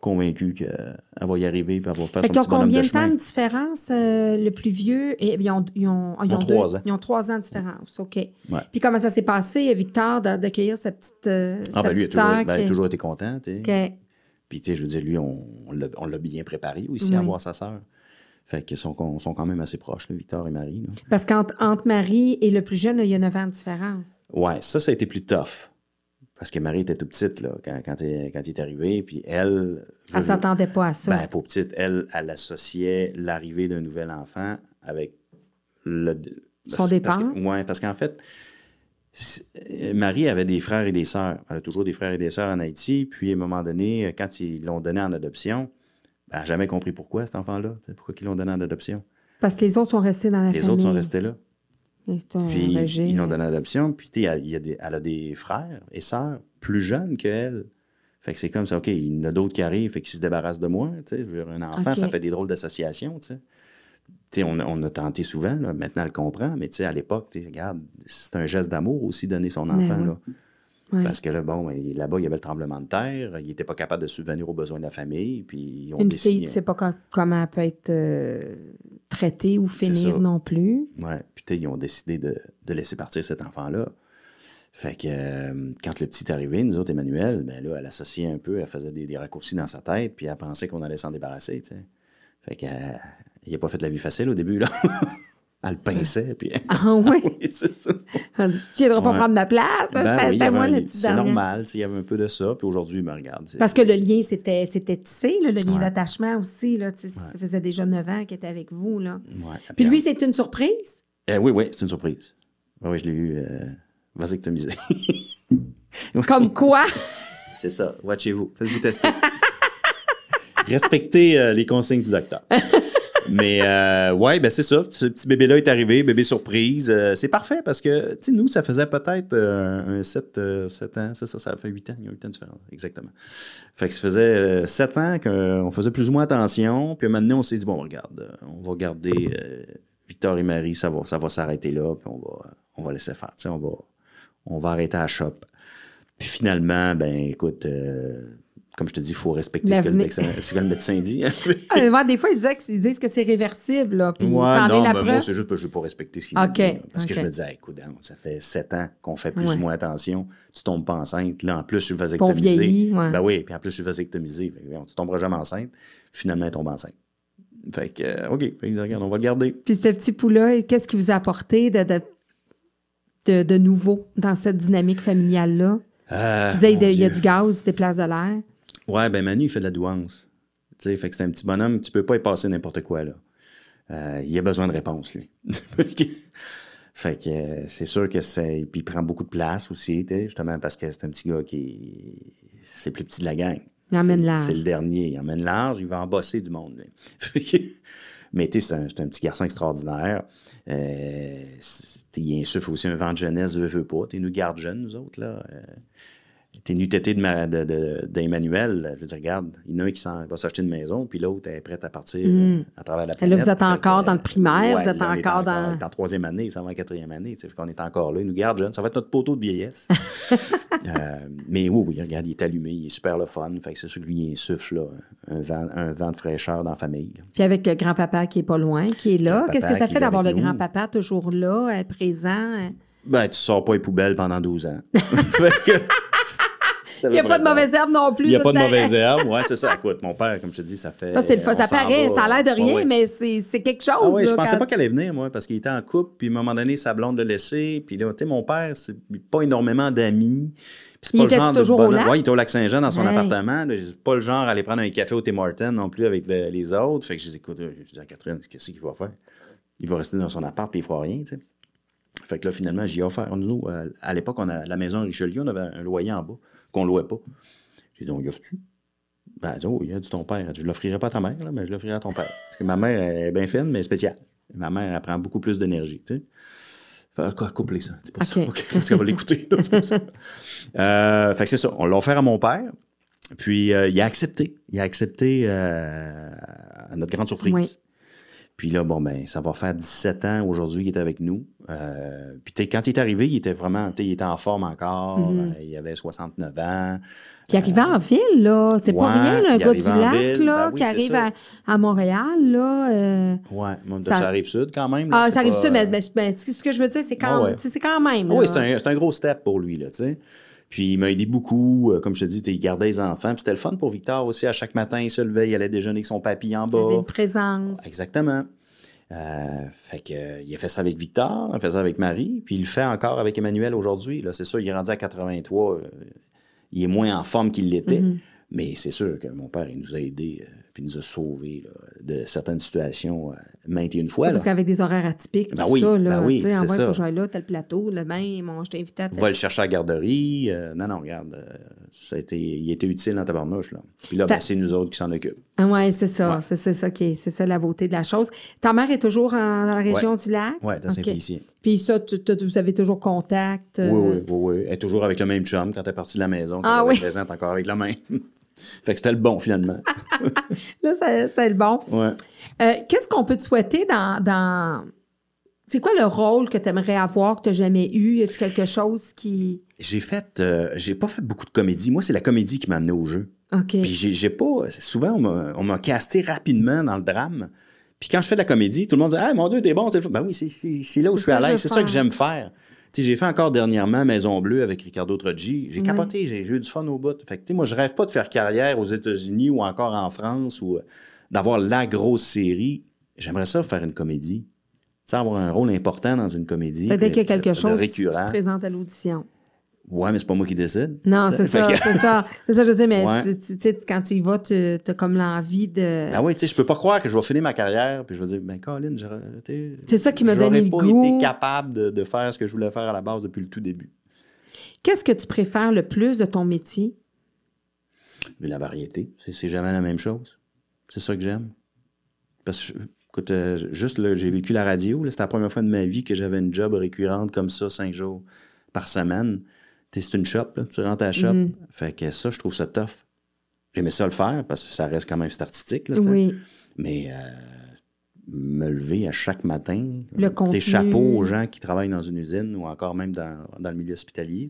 convaincu qu'elle va y arriver, puis elle va faire Fait son ont petit bonhomme combien de de temps chemin. de différence, euh, le plus vieux? Et, ils, ont, ils, ont, ils Ils ont deux- trois ans. Ils ont trois ans de différence, OK. Ouais. Puis comment ça s'est passé, Victor, d'a- d'accueillir sa petite, euh, Ah, ben lui, il a toujours, ben, toujours été content, tu sais. OK. Puis, tu sais, je veux dire, lui, on, on l'a- bien préparé aussi à Oui. voir sa sœur. Fait qu'ils sont, sont quand même assez proches, là, Victor et Marie. Là. Parce qu'entre entre Marie et le plus jeune, il y a 9 ans de différence. Ouais, ça, ça a été plus tough. Parce que Marie était tout petite, là, quand, quand, il est arrivé. Puis elle. Elle veut- s'attendait pas à ça. Ben, pour petite, elle, elle associait l'arrivée d'un nouvel enfant avec le. Son départ? Parce ouais, parce qu'en fait, Marie avait des frères et des sœurs. Elle a toujours des frères et des sœurs en Haïti. Puis, à un moment donné, quand ils l'ont donné en adoption, ben, elle n'a jamais compris pourquoi, cet enfant-là. Pourquoi ils l'ont donné en adoption. Parce que les autres sont restés dans la Les famille. autres sont restés là. Puis ils l'ont donné en adoption. Puis il y a des- elle a des frères et sœurs plus jeunes qu'elle. Fait que c'est comme ça, OK, il y en a d'autres qui arrivent, fait qu'ils se débarrassent de moi. tu sais. Un enfant, ça fait des drôles d'associations. tu sais. Tu sais, on, a- on a tenté souvent, là, maintenant elle comprend, mais tu sais, à l'époque, regarde, c'est un geste d'amour aussi donner son enfant. Ben oui. Ouais. Parce que là, bon, ben, là-bas, il y avait le tremblement de terre, il n'était pas capable de subvenir aux besoins de la famille, puis ils ont Une décidé. fille, tu sais pas co- comment elle peut être euh, traitée ou finir non plus. Ouais. Puis, ils ont décidé de, de laisser partir cet enfant-là. Fait que euh, quand le petit est arrivé, nous autres, Emmanuel, ben là, elle associait un peu, elle faisait des, des raccourcis dans sa tête, puis elle pensait qu'on allait s'en débarrasser, tu sais. Fait qu'elle il n'a pas fait la vie facile au début, là. elle le pinçait, puis... Ah oui? oui, c'est ça. Elle dit, Tu viendras pas Ouais. prendre ma place? Ben oui, moi un- c'est normal, il y avait un peu de ça, puis aujourd'hui, ben regarde. Parce que le lien, c'était c'était tissé, là, le lien Ouais. d'attachement aussi. Là, Ça faisait déjà 9 ans qu'il était avec vous. Là. Ouais. Puis lui, c'est une surprise? Eh oui, oui, c'est une surprise. Oui, je l'ai eu euh, vasectomisé. Comme quoi? C'est ça. Watchez-vous. Faites-vous tester. Respectez euh, les consignes du docteur. Mais euh, ouais, ben c'est ça. Ce petit bébé-là est arrivé, bébé surprise. Euh, c'est parfait parce que, tu sais, nous, ça faisait peut-être euh, un 7, ans. C'est ça, ça fait 8 ans. Il y a 8 ans de différence. Exactement. Fait que ça faisait 7 ans qu'on faisait plus ou moins attention. Puis maintenant, on s'est dit, bon, regarde, on va garder Victor et Marie, ça va, ça va s'arrêter là. Puis on va, on va laisser faire. Tu sais, on va, on va arrêter à la shop. Puis finalement, ben écoute, comme je te dis, il faut respecter ce que, le médecin, ce que le médecin dit. Ah, des fois, ils, ils disent que c'est réversible. Là, puis Ouais, non, la moi, c'est juste que je ne veux pas respecter ce qu'il dit, là. Parce que je me disais, écoute, ça fait sept ans qu'on fait plus Ouais. ou moins attention, tu tombes pas enceinte. Là, en plus, je suis Qu'on vasectomisé. vieillit, ouais. Ben oui, puis en plus, je suis vasectomisé. Fait que, voyons, tu tomberas jamais enceinte. Finalement, elle tombe enceinte. Fait que, euh, OK, regarde, on va le garder. Puis ce petit pouls-là, qu'est-ce qui vous a apporté de, de, de, de nouveau dans cette dynamique familiale-là? Ah, tu disais, il y a Dieu. du gaz, des places de l'air. Ouais, ben Manu, il fait de la douance. Tu sais, fait que c'est un petit bonhomme, tu peux pas y passer n'importe quoi, là. Euh, il a besoin de réponse, lui. fait que euh, c'est sûr que c'est. Puis il prend beaucoup de place aussi, justement, parce que c'est un petit gars qui. C'est le plus petit de la gang. Il emmène large. C'est le dernier. Il emmène large, il va en bosser du monde, lui. Mais tu sais, c'est un, petit garçon extraordinaire. Euh, il insuffle aussi un vent de jeunesse, veut, veut pas. Tu nous garde jeunes, nous autres, là. Euh, T'es nu tété de de- de- d'Emmanuel. Je veux dire, regarde, il y en a un qui s'en- va s'acheter une maison, puis l'autre est prête à partir euh, à travers la Mm. Et là, planète. vous êtes encore dans le primaire, ouais, vous êtes là, encore dans- est en troisième année, ça va en quatrième année. tu sais, qu'on est encore là. Il nous garde jeune. Ça va être notre poteau de vieillesse. Euh, mais oui, oui, regarde, il est allumé, il est super le fun. Fait que c'est sûr que lui, il insuffle là, un, vent, un vent de fraîcheur dans la famille. là. Puis avec le grand-papa qui est pas loin, qui est là. Qu'est-ce que ça fait d'avoir le grand-papa toujours là, euh, présent? euh? Ben, tu sors pas les poubelles pendant 12 ans. Fait que- Il n'y a pas de mauvaise herbe non plus. Il n'y a pas de mauvaise herbe. Ouais, c'est ça. Écoute, mon père, comme je te dis, ça fait. Ça, c'est le paraît, ça a l'air de rien, mais c'est quelque chose. Ah oui, je pensais pas qu'elle allait venir, moi, parce qu'il était en couple, puis à un moment donné, sa blonde l'a laissé. Puis là, tu sais, mon père, c'est pas énormément d'amis. Il était toujours au lac? Oui, il était au lac Saint-Jean dans son appartement. Je pas le genre à aller prendre un café au Tim non plus avec les autres. Fait que je dis, écoute, je dis à Catherine, qu'est-ce qu'il va faire? Il va rester dans son appart puis il fera rien, tu sais. Fait que là, finalement, j'y ai offert. Nous, euh, à l'époque, on a la maison Richelieu, on avait un loyer en bas qu'on ne louait pas. J'ai dit, on y offre-tu? Ben, oh, il a dit ton père. Je ne l'offrirai pas à ta mère, mais je l'offrirai à ton père. Parce que ma mère est bien fine, mais spéciale. Ma mère, elle prend beaucoup plus d'énergie, tu sais. Fait, quoi, coupler ça. C'est pas ça. parce qu'elle va l'écouter. euh, fait que c'est ça. On l'a offert à mon père. Puis, euh, il a accepté. Il a accepté euh, à notre grande surprise. Puis là, bon, ben, ça va faire 17 ans aujourd'hui qu'il est avec nous. Euh, puis quand il est arrivé, il était vraiment, il était en forme encore. Mhm. Euh, il avait 69 ans. Puis arrivé en ville, là, c'est pas rien, un gars du lac, là, ben qui arrive à, Montréal, là. Euh, oui, ça... arrive sud quand même. ah, ça arrive sud, mais, ce que je veux dire, c'est quand, c'est quand même. oui, c'est un, un, gros step pour lui, là, tu sais. Puis il m'a aidé beaucoup. Euh, comme je te dis, il gardait les enfants. Puis c'était le fun pour Victor aussi. À chaque matin, il se levait, il allait déjeuner avec son papy en bas. Il avait une présence. Exactement. Euh, fait que, euh, il a fait ça avec Victor, il a fait ça avec Marie, puis il le fait encore avec Emmanuel aujourd'hui. Là, c'est sûr, il est rendu à 83. il est moins en forme qu'il l'était. Mm-hmm. Mais c'est sûr que mon père, il nous a aidés puis nous a sauvés de certaines situations euh, maintes et une fois. Parce qu'avec des horaires atypiques, ben oui, ça, là, ben oui, c'est ça. faut que là, tel plateau, le même, je t'ai invité à... Va le chercher à la garderie. Euh, non, non, regarde, euh, ça a été, il était utile dans ta barnouche, là. Puis là, ben, c'est nous autres qui s'en occupent. Ah oui, c'est ça, c'est ça qui est, c'est ça la beauté de la chose. Ta mère est toujours dans la région du lac? Oui, dans Saint-Félicien. Puis ça, vous avez toujours contact? Oui, oui, oui, oui. Elle est toujours avec le même chum quand elle est partie de la maison. Quand ah, elle oui. présente encore avec la même. Fait que c'était le bon, finalement. là, c'est le bon. Ouais. Euh, qu'est-ce qu'on peut te souhaiter dans. C'est quoi le rôle que tu aimerais avoir, que tu n'as jamais eu? Y a quelque chose qui? J'ai fait. Euh, j'ai pas fait beaucoup de comédie. Moi, c'est la comédie qui m'a amené au jeu. OK. Puis j'ai pas. Souvent, on m'a casté rapidement dans le drame. Puis quand je fais de la comédie, tout le monde dit Ah, mon Dieu, t'es bon. Ben oui, c'est là où je suis à l'aise. C'est ça que j'aime faire j'ai fait encore dernièrement Maison Bleue avec Ricardo Troggi. J'ai capoté, j'ai eu du fun au bout. Fait que, moi, je rêve pas de faire carrière aux États-Unis ou encore en France ou euh, d'avoir la grosse série. J'aimerais ça faire une comédie. avoir un rôle important dans une comédie. Dès qu'il y a quelque chose, tu te présentes à l'audition. Ouais, mais c'est pas moi qui décide. Non, c'est ça, c'est ça. C'est ça, je sais, mais tu sais, quand tu y vas, tu as comme l'envie de. Ah oui, tu sais, je peux pas croire que je vais finir ma carrière, puis je vais dire, ben, Colin, C'est ça qui m'a donné le goût. J'aurais pas été capable de, de, faire ce que je voulais faire à la base depuis le tout début. Qu'est-ce que tu préfères le plus de ton métier? Mais la variété. C'est jamais la même chose. C'est ça que j'aime. Parce que, écoute, euh, juste, j'ai vécu la radio. C'était la première fois de ma vie que j'avais une job récurrente comme ça, cinq jours par semaine c'est une shop, tu rentres à la shop. Mm-hmm. Fait que ça, je trouve ça tough. J'aimais ça le faire parce que ça reste quand même artistique. Là, oui. Mais euh, me lever à chaque matin, le contenu... chapeau aux gens qui travaillent dans une usine ou encore même dans, dans le milieu hospitalier.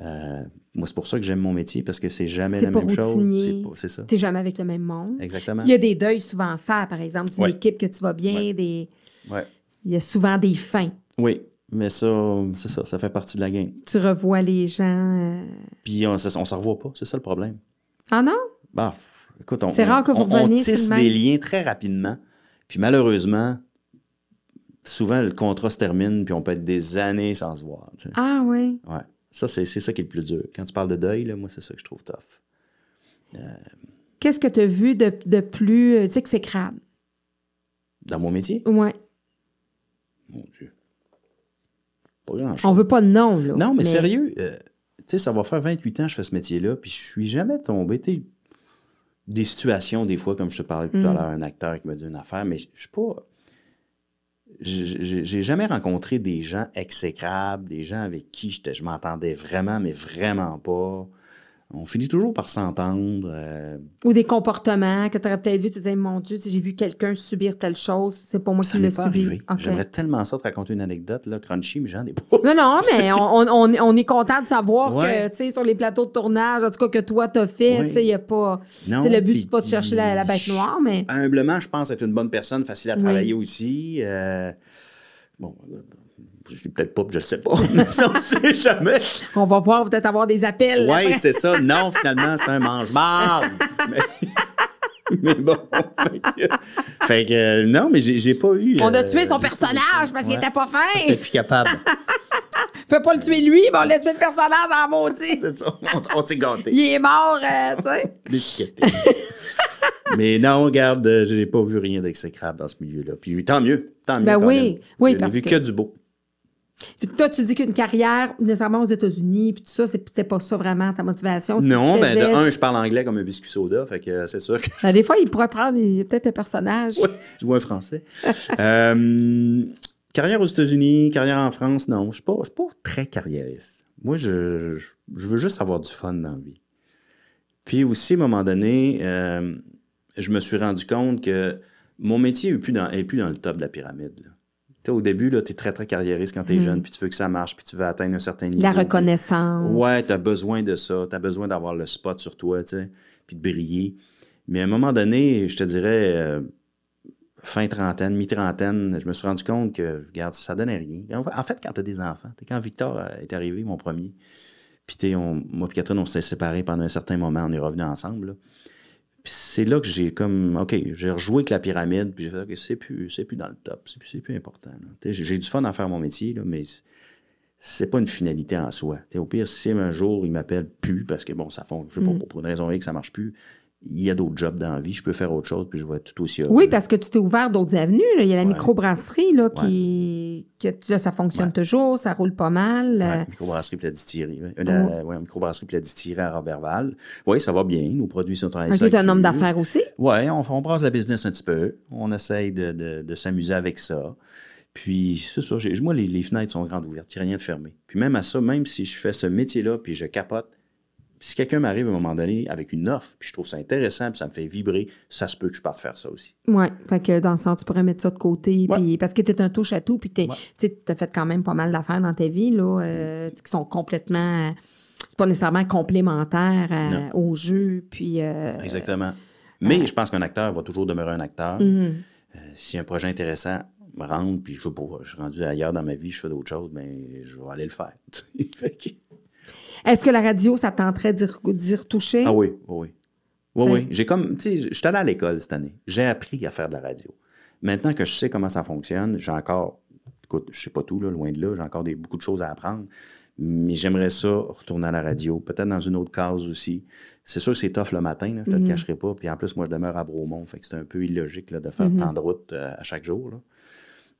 Euh, moi, c'est pour ça que j'aime mon métier parce que c'est jamais la même chose. C'est ça. Tu jamais avec le même monde. Exactement. Il y a des deuils souvent à faire, par exemple, une équipe que tu vas bien, des. Il y a souvent des fins. Oui. Mais ça, c'est ça, ça fait partie de la game. Tu revois les gens. Euh, Puis on, on se revoit pas, c'est ça le problème. Ah non? Bah, écoute, on, c'est rare que vous on, tisse des liens très rapidement. Puis malheureusement, souvent le contrat se termine, puis on peut être des années sans se voir. Ah oui? Ouais. Ça, c'est, ça qui est le plus dur. Quand tu parles de deuil, là, moi, c'est ça que je trouve tough. Euh, Qu'est-ce que tu as vu de, de plus euh, exécrable? Dans mon métier? Ouais. Mon Dieu. On veut pas de nom, là. Non, mais, sérieux, euh, tu sais, ça va faire 28 ans que je fais ce métier-là, puis je suis jamais tombé, tu des situations, des fois, comme je te parlais tout à mm. l'heure, un acteur qui m'a dit une affaire, mais je suis pas. J'ai jamais rencontré des gens exécrables, des gens avec qui je m'entendais vraiment, mais vraiment pas on finit toujours par s'entendre. Euh, Ou des comportements que tu aurais peut-être vu, tu disais, mon Dieu, j'ai vu quelqu'un subir telle chose, c'est pas moi qui l'ai subi. J'aimerais tellement ça te raconter une anecdote, là, crunchy, mais j'en ai pas. Non, non, mais on, est content de savoir que, tu sais, sur les plateaux de tournage, en tout cas, que toi, t'as fait, tu sais, il n'y a pas. Non, le but, c'est pas de chercher la, bête noire, mais. Humblement, je pense être une bonne personne, facile à travailler aussi. Euh, Bon, je suis peut-être pas, je le sais pas. Mais on ne sait jamais. On va voir, peut-être avoir des appels. Oui, c'est ça. Non, finalement, c'est un mange-marde. mais, mais bon. Fait que, euh, non, mais j'ai pas eu. On a tué son personnage parce qu'il Ouais. était pas fin. Peut-être plus capable. On peut pas le tuer lui, mais on laisse tuer le personnage en maudit. C'est ça. On, on s'est gâtés. Il est mort, euh, tu sais. Mais non, regarde, euh, j'ai pas vu rien d'exécrable dans ce milieu-là. Puis tant mieux, tant mieux. Ben oui, oui, parce vu que- que du beau. Toi, tu dis qu'une carrière, nécessairement aux États-Unis, puis tout ça, c'est pas ça vraiment ta motivation. Non, ben de un, je parle anglais comme un biscuit soda, fait que c'est sûr que Ben, des fois, il pourrait prendre peut-être un personnage. Ouais, je vois un français. Euh, carrière aux États-Unis, carrière en France, non, je suis pas, je suis pas très carriériste. Moi, je, je, je veux juste avoir du fun dans la vie. Puis aussi, à un moment donné, euh, je me suis rendu compte que mon métier n'est plus, dans- est plus dans le top de la pyramide. là. Au début, tu es très, très carriériste quand tu es jeune, puis tu veux que ça marche, puis tu veux atteindre un certain niveau. Mm. La reconnaissance. Ouais, tu as besoin de ça. Tu as besoin d'avoir le spot sur toi, tu sais, puis de briller. Mais à un moment donné, je te dirais, euh, fin trentaine, mi-trentaine, je me suis rendu compte que, regarde, ça donnait rien. En fait- quand tu as des enfants, quand Victor euh, est arrivé, mon premier, puis moi et Catherine, on s'est séparés pendant un certain moment, on est revenus ensemble. là. Puis c'est là que j'ai comme, OK, j'ai rejoué avec la pyramide, puis j'ai fait, OK, c'est plus, c'est plus dans le top, c'est plus, c'est plus important. J'ai du fun à faire mon métier, là, mais c'est- c'est pas une finalité en soi. T'sais, au pire, si un jour il m'appelle plus parce que bon, ça fond, je sais pas, pour une raison X, ça marche plus, il y a d'autres jobs dans la vie, je peux faire autre chose, puis je vais être tout aussi heureux. Oui, parce que tu t'es ouvert d'autres avenues. là. Il y a la Ouais. microbrasserie là, qui, que, là, ça fonctionne Ouais. toujours, ça roule pas mal. euh, microbrasserie puis la distillerie. ouais. Euh, microbrasserie puis la distillerie à Robertval. Oui, ça va bien. Nos produits sont en tu es un homme d'affaires aussi? Oui, on, on brasse la business un petit peu. On essaye de, de- de s'amuser avec ça. Puis, c'est ça. Moi, les, les fenêtres sont grandes ouvertes. Il n'y a rien de fermé. Puis, même à ça, même si je fais ce métier-là puis je capote, si quelqu'un m'arrive à un moment donné avec une offre, puis je trouve ça intéressant, puis ça me fait vibrer, ça se peut que je parte faire ça aussi. Oui, fait que dans le sens, tu pourrais mettre ça de côté. Ouais. puis- parce que tu es un touche à tout, puis tu Ouais. as fait quand même pas mal d'affaires dans ta vie, là, euh, qui sont complètement. euh, c'est pas nécessairement complémentaires à- Non. au jeu. Puis. euh, Exactement. Mais je pense qu'un acteur va toujours demeurer un acteur. mhm. Euh, si un projet intéressant me rentre, puis je veux pas, je suis rendu ailleurs dans ma vie, je fais d'autres choses, mais je vais aller le faire. Fait que- Est-ce que la radio, ça tenterait d'y re- d'y retoucher? ah oui, oui, oui. Oui, oui. J'ai comme, tu sais, je suis allé à l'école cette année. J'ai appris à faire de la radio. Maintenant que je sais comment ça fonctionne, j'ai encore, écoute, je sais pas tout, là, loin de là, j'ai encore des, beaucoup de choses à apprendre. Mais j'aimerais ça retourner à la radio, peut-être dans une autre case aussi. C'est sûr que c'est tough le matin, là, je te Mhm. le cacherai pas. Puis en plus, moi, je demeure à Bromont, fait que c'est un peu illogique là, de Mhm. faire tant de route euh, à chaque jour. là.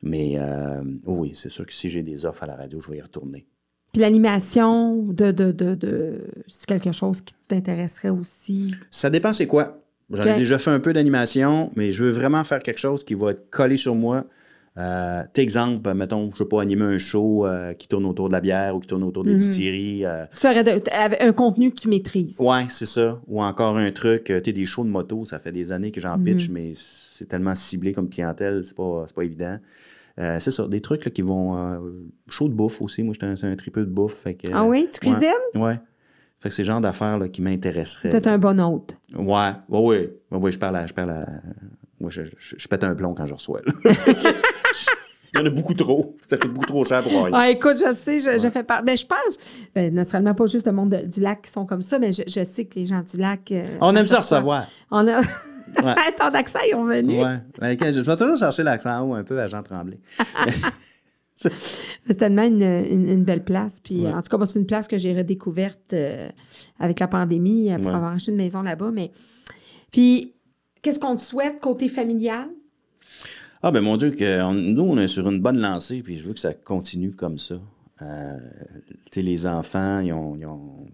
Mais euh, oui, c'est sûr que si j'ai des offres à la radio, je vais y retourner. Puis l'animation, de, de, de, de, c'est quelque chose qui t'intéresserait aussi? Ça dépend c'est quoi. J'en ai déjà fait un peu d'animation, mais je veux vraiment faire quelque chose qui va être collé sur moi. Euh, exemple, mettons, je veux pas animer un show euh, qui tourne autour de la bière ou qui tourne autour des Mhm. distilleries. euh, un contenu que tu maîtrises. Ouais, c'est ça. Ou encore un truc, euh, tu sais, des shows de moto, ça fait des années que j'en pitch, mais c'est tellement ciblé comme clientèle, c'est pas, c'est pas évident. Euh, c'est ça, des trucs là, qui vont. Euh, show de bouffe aussi, moi, j'étais un, un tripeux de bouffe. Fait que, Ah oui? Tu ouais, cuisines? Ouais. Fait que c'est le genre d'affaires là, qui m'intéresseraient. Peut-être un bon hôte. Ouais, ouais, ouais. ouais, ouais, je parle à. Je, parle à- moi, je, je- je pète un plomb quand je reçois. Il y en a beaucoup trop. Ça coûte beaucoup trop cher pour rien. Ah, écoute, je sais, je, je fais part. Ben, je pense, ben, naturellement, pas juste le monde de- du lac qui sont comme ça, mais je, je sais que les gens du lac. euh, On aime ça recevoir. On a. Ouais. Ton accent, ils ont venu. Ouais. Ben, je, vais toujours chercher l'accent en haut un peu à Jean Tremblay. C'est tellement une, une- une belle place. Puis, Ouais. en tout cas, moi, c'est une place que j'ai redécouverte euh, avec la pandémie, après Ouais. avoir acheté une maison là-bas. Mais. Puis, qu'est-ce qu'on te souhaite côté familial? Ah, ben mon Dieu, que on- nous, on est sur une bonne lancée, puis je veux que ça continue comme ça. Euh, les enfants, ils, ont, ils ont-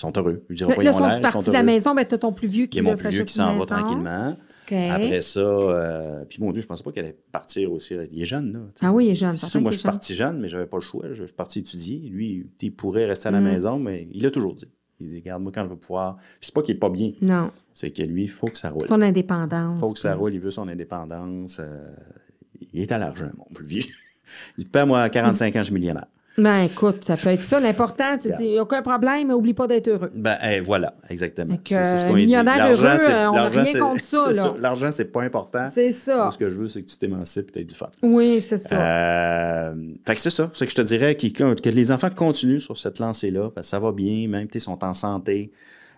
sont heureux. Je dirais Là, pas, ils là, ont sont-tu l'air, ils partis sont de la maison? Ben, t'as ton plus vieux Il qui y a mon plus vieux qui s'en va tranquillement. Après ça, euh, puis mon Dieu, je pensais pas qu'elle allait partir aussi. Il est jeune, là. tu. Ah oui, il est jeune. Sûr, moi, je suis parti jeune, mais j'avais pas le choix. Je, je suis parti étudier. Lui, il pourrait rester à la Mm. maison, mais il l'a toujours dit. Il dit, regarde, moi, quand je vais pouvoir. Puis c'est pas qu'il est pas bien, Non, c'est que lui, il faut que ça roule. son indépendance. Il faut que ça roule, il veut son indépendance. euh, il est à l'argent, mon plus vieux. Il dit, moi, à 45 ans, je suis millionnaire. Ben écoute, ça peut être ça. L'important, c'est qu'il n'y a aucun problème, mais oublie pas d'être heureux. Ben, voilà, exactement. Que, C'est- ce qu'on dit. L'argent, c'est- euh, on n'a l'argent, rien c'est-. L'argent, c'est pas important. C'est ça. Ce que je veux, c'est que tu t'émancipes et tu aies du fun. Oui, c'est ça. Euh, fait que c'est ça. C'est que je te dirais qu'il- que les enfants continuent sur cette lancée-là, parce que ça va bien, même, ils sont en santé.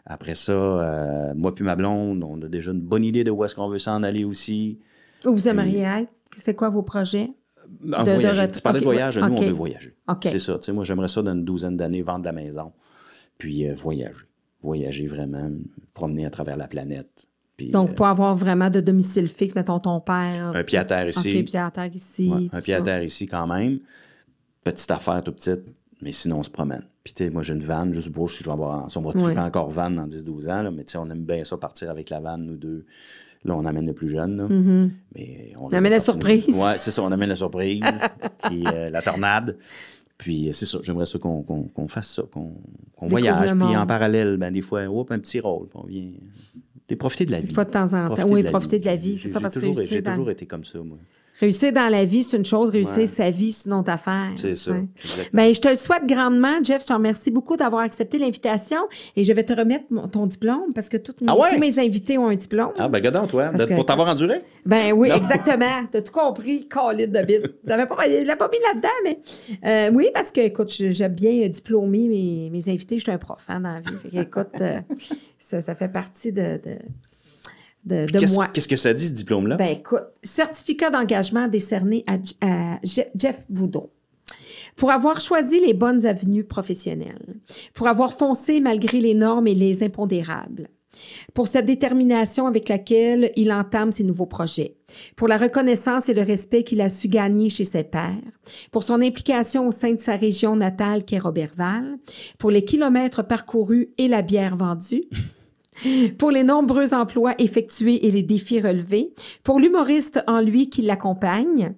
Après ça, euh, moi puis ma blonde, on a déjà une bonne idée de où est-ce qu'on veut s'en aller aussi. Où vous aimeriez être? C'est quoi vos projets? En De- voyager. Tu parlais de voyage, nous, on veut voyager. C'est ça. Tu sais, moi, j'aimerais ça dans une douzaine d'années, vendre la maison, puis euh, voyager. Voyager vraiment, promener à travers la planète. Puis, Donc, euh, pour avoir vraiment de domicile fixe, mettons ton père. un pied à terre ici. OK, pied à terre ici. Ouais, un tout pied à ça. terre ici quand même. Petite affaire, tout petite, mais sinon on se promène. Puis tu sais, moi j'ai une vanne, juste pour si je vais avoir, si on va triper encore vanne dans 10-12 ans, là, mais tu sais, on aime bien ça partir avec la vanne, nous deux. Là, on amène le plus jeune, là. Mais on, amène la surprise. Ouais, c'est ça, on amène la surprise, puis euh, la tornade. Puis euh, c'est ça, j'aimerais ça qu'on fasse ça, qu'on voyage. Puis en parallèle, ben, des fois, hop, un petit rôle, puis on vient. Profiter de la vie. fois de temps en temps. Oui, profiter de la vie, c'est J'ai- ça, parce que J'ai toujours été comme ça, moi. Réussir dans la vie, c'est une chose. Réussir Ouais. sa vie, c'est une autre affaire. C'est ça, Ouais. Ben, je te le souhaite grandement, Jeff. Je te remercie beaucoup d'avoir accepté l'invitation et je vais te remettre mon- ton diplôme parce que toutes mes- Ah ouais? tous mes invités ont un diplôme. Ah, ben, gadon, toi, que- pour t'avoir enduré? Ben oui, exactement. T'as tout compris, Colin de bite. Pas, je l'ai pas mis là-dedans, mais euh, oui, parce que, écoute, j'aime bien euh, diplômer mes, mes invités. Je suis un prof hein, dans la vie. Fait que, écoute, euh, ça, ça fait partie de, de, de, de Qu'est-ce moi. qu'est-ce que ça dit, ce diplôme-là? Ben écoute, certificat d'engagement décerné à, Jeff Boudon. Pour avoir choisi les bonnes avenues professionnelles, pour avoir foncé malgré les normes et les impondérables, pour cette détermination avec laquelle il entame ses nouveaux projets, pour la reconnaissance et le respect qu'il a su gagner chez ses pairs, pour son implication au sein de sa région natale qu'est Robertval, pour les kilomètres parcourus et la bière vendue, pour les nombreux emplois effectués et les défis relevés, pour l'humoriste en lui qui l'accompagne,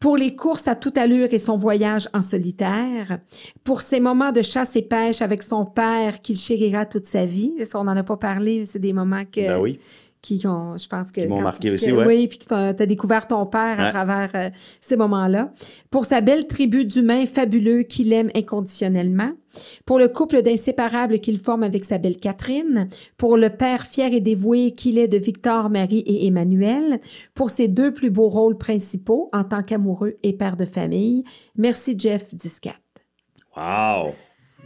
pour les courses à toute allure et son voyage en solitaire, pour ses moments de chasse et pêche avec son père qu'il chérira toute sa vie. On n'en a pas parlé, c'est des moments que, Ben oui. Qui ont, je pense que... Qui m'ont marqué aussi, ouais. Oui, puis que tu as découvert ton père à travers euh, ces moments-là. Pour sa belle tribu d'humains fabuleux qu'il aime inconditionnellement. Pour le couple d'inséparables qu'il forme avec sa belle Catherine. Pour le père fier et dévoué qu'il est de Victor, Marie et Emmanuel. Pour ses deux plus beaux rôles principaux en tant qu'amoureux et père de famille. Merci, Jeff Discat. Wow!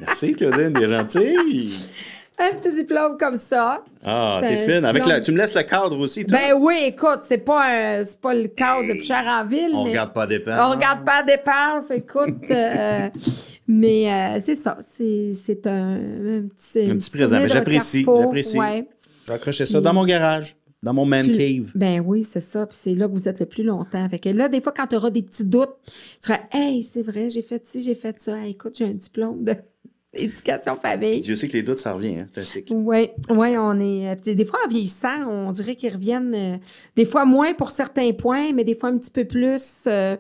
Merci, Claudine, t'es gentille. Un petit diplôme comme ça. Ah, t'es fine. Avec la, tu me laisses le cadre aussi, toi? Ben oui, écoute, c'est pas, un- c'est pas le cadre de cher en ville. On mais... regarde pas des dépenses. On regarde pas la dépense, écoute. euh, mais euh, c'est ça. C'est, c'est un, un petit, Un petit présent. Mais j'apprécie, j'apprécie. ouais. J'ai accroché ça dans mon garage, dans mon man Tu- cave. Ben oui, c'est ça. Puis c'est là que vous êtes le plus longtemps. Fait que là, des fois, quand tu auras des petits doutes, tu seras Hey, c'est vrai, j'ai fait ci, j'ai fait ça. Hey, écoute, j'ai un diplôme d'éducation famille. Dieu sait que les doutes, ça revient, hein? c'est un cycle. Oui, ouais, on est. euh, Des fois, en vieillissant, on dirait qu'ils reviennent. euh, des fois moins pour certains points, mais des fois un petit peu plus euh,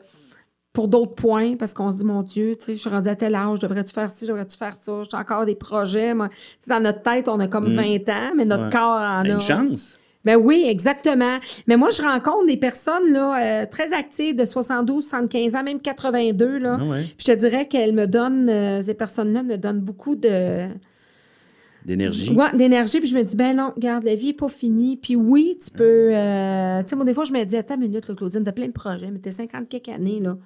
pour d'autres points, parce qu'on se dit, mon Dieu, tu sais, je suis rendue à tel âge, devrais-tu faire ci, devrais-tu faire ça? J'ai encore des projets. Moi, dans notre tête, on a comme 20 ans, mais notre Ouais. corps en a. Une chance. Ben oui, exactement. Mais moi, je rencontre des personnes là, euh, très actives de 72, 75 ans, même 82. Là. Ah ouais. Puis je te dirais qu'elles me donnent, euh, ces personnes-là me donnent beaucoup de. D'énergie. Ouais, d'énergie, puis je me dis, ben non, regarde, la vie n'est pas finie. Puis oui, tu peux. euh, tu sais, moi, des fois, je me dis, attends une minute, là, Claudine, t'as plein de projets, mais t'es 50 quelques années, là.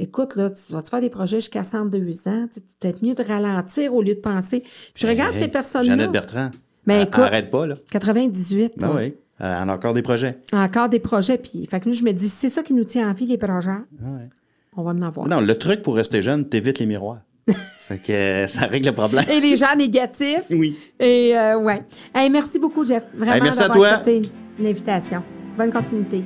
Écoute, là, tu vas te faire des projets jusqu'à 102 ans? Sais, peut-être mieux de ralentir au lieu de penser. Puis je regarde Hey, ces personnes-là. Jeannette Bertrand. Elle- écoute- arrête pas, là. 98. Ben oui. Euh, Elle a encore des projets. Encore des projets. Puis, fait que nous, je me dis, c'est ça qui nous tient en vie, les projets. Ah ouais. On va en avoir. Non, le truc pour rester jeune, t'évites les miroirs. fait que euh, ça règle le problème. Et les gens négatifs. Oui. Et euh, ouais. Hey, merci beaucoup, Jeff. Vraiment Hey, merci à d'avoir accepté l'invitation. Bonne continuité.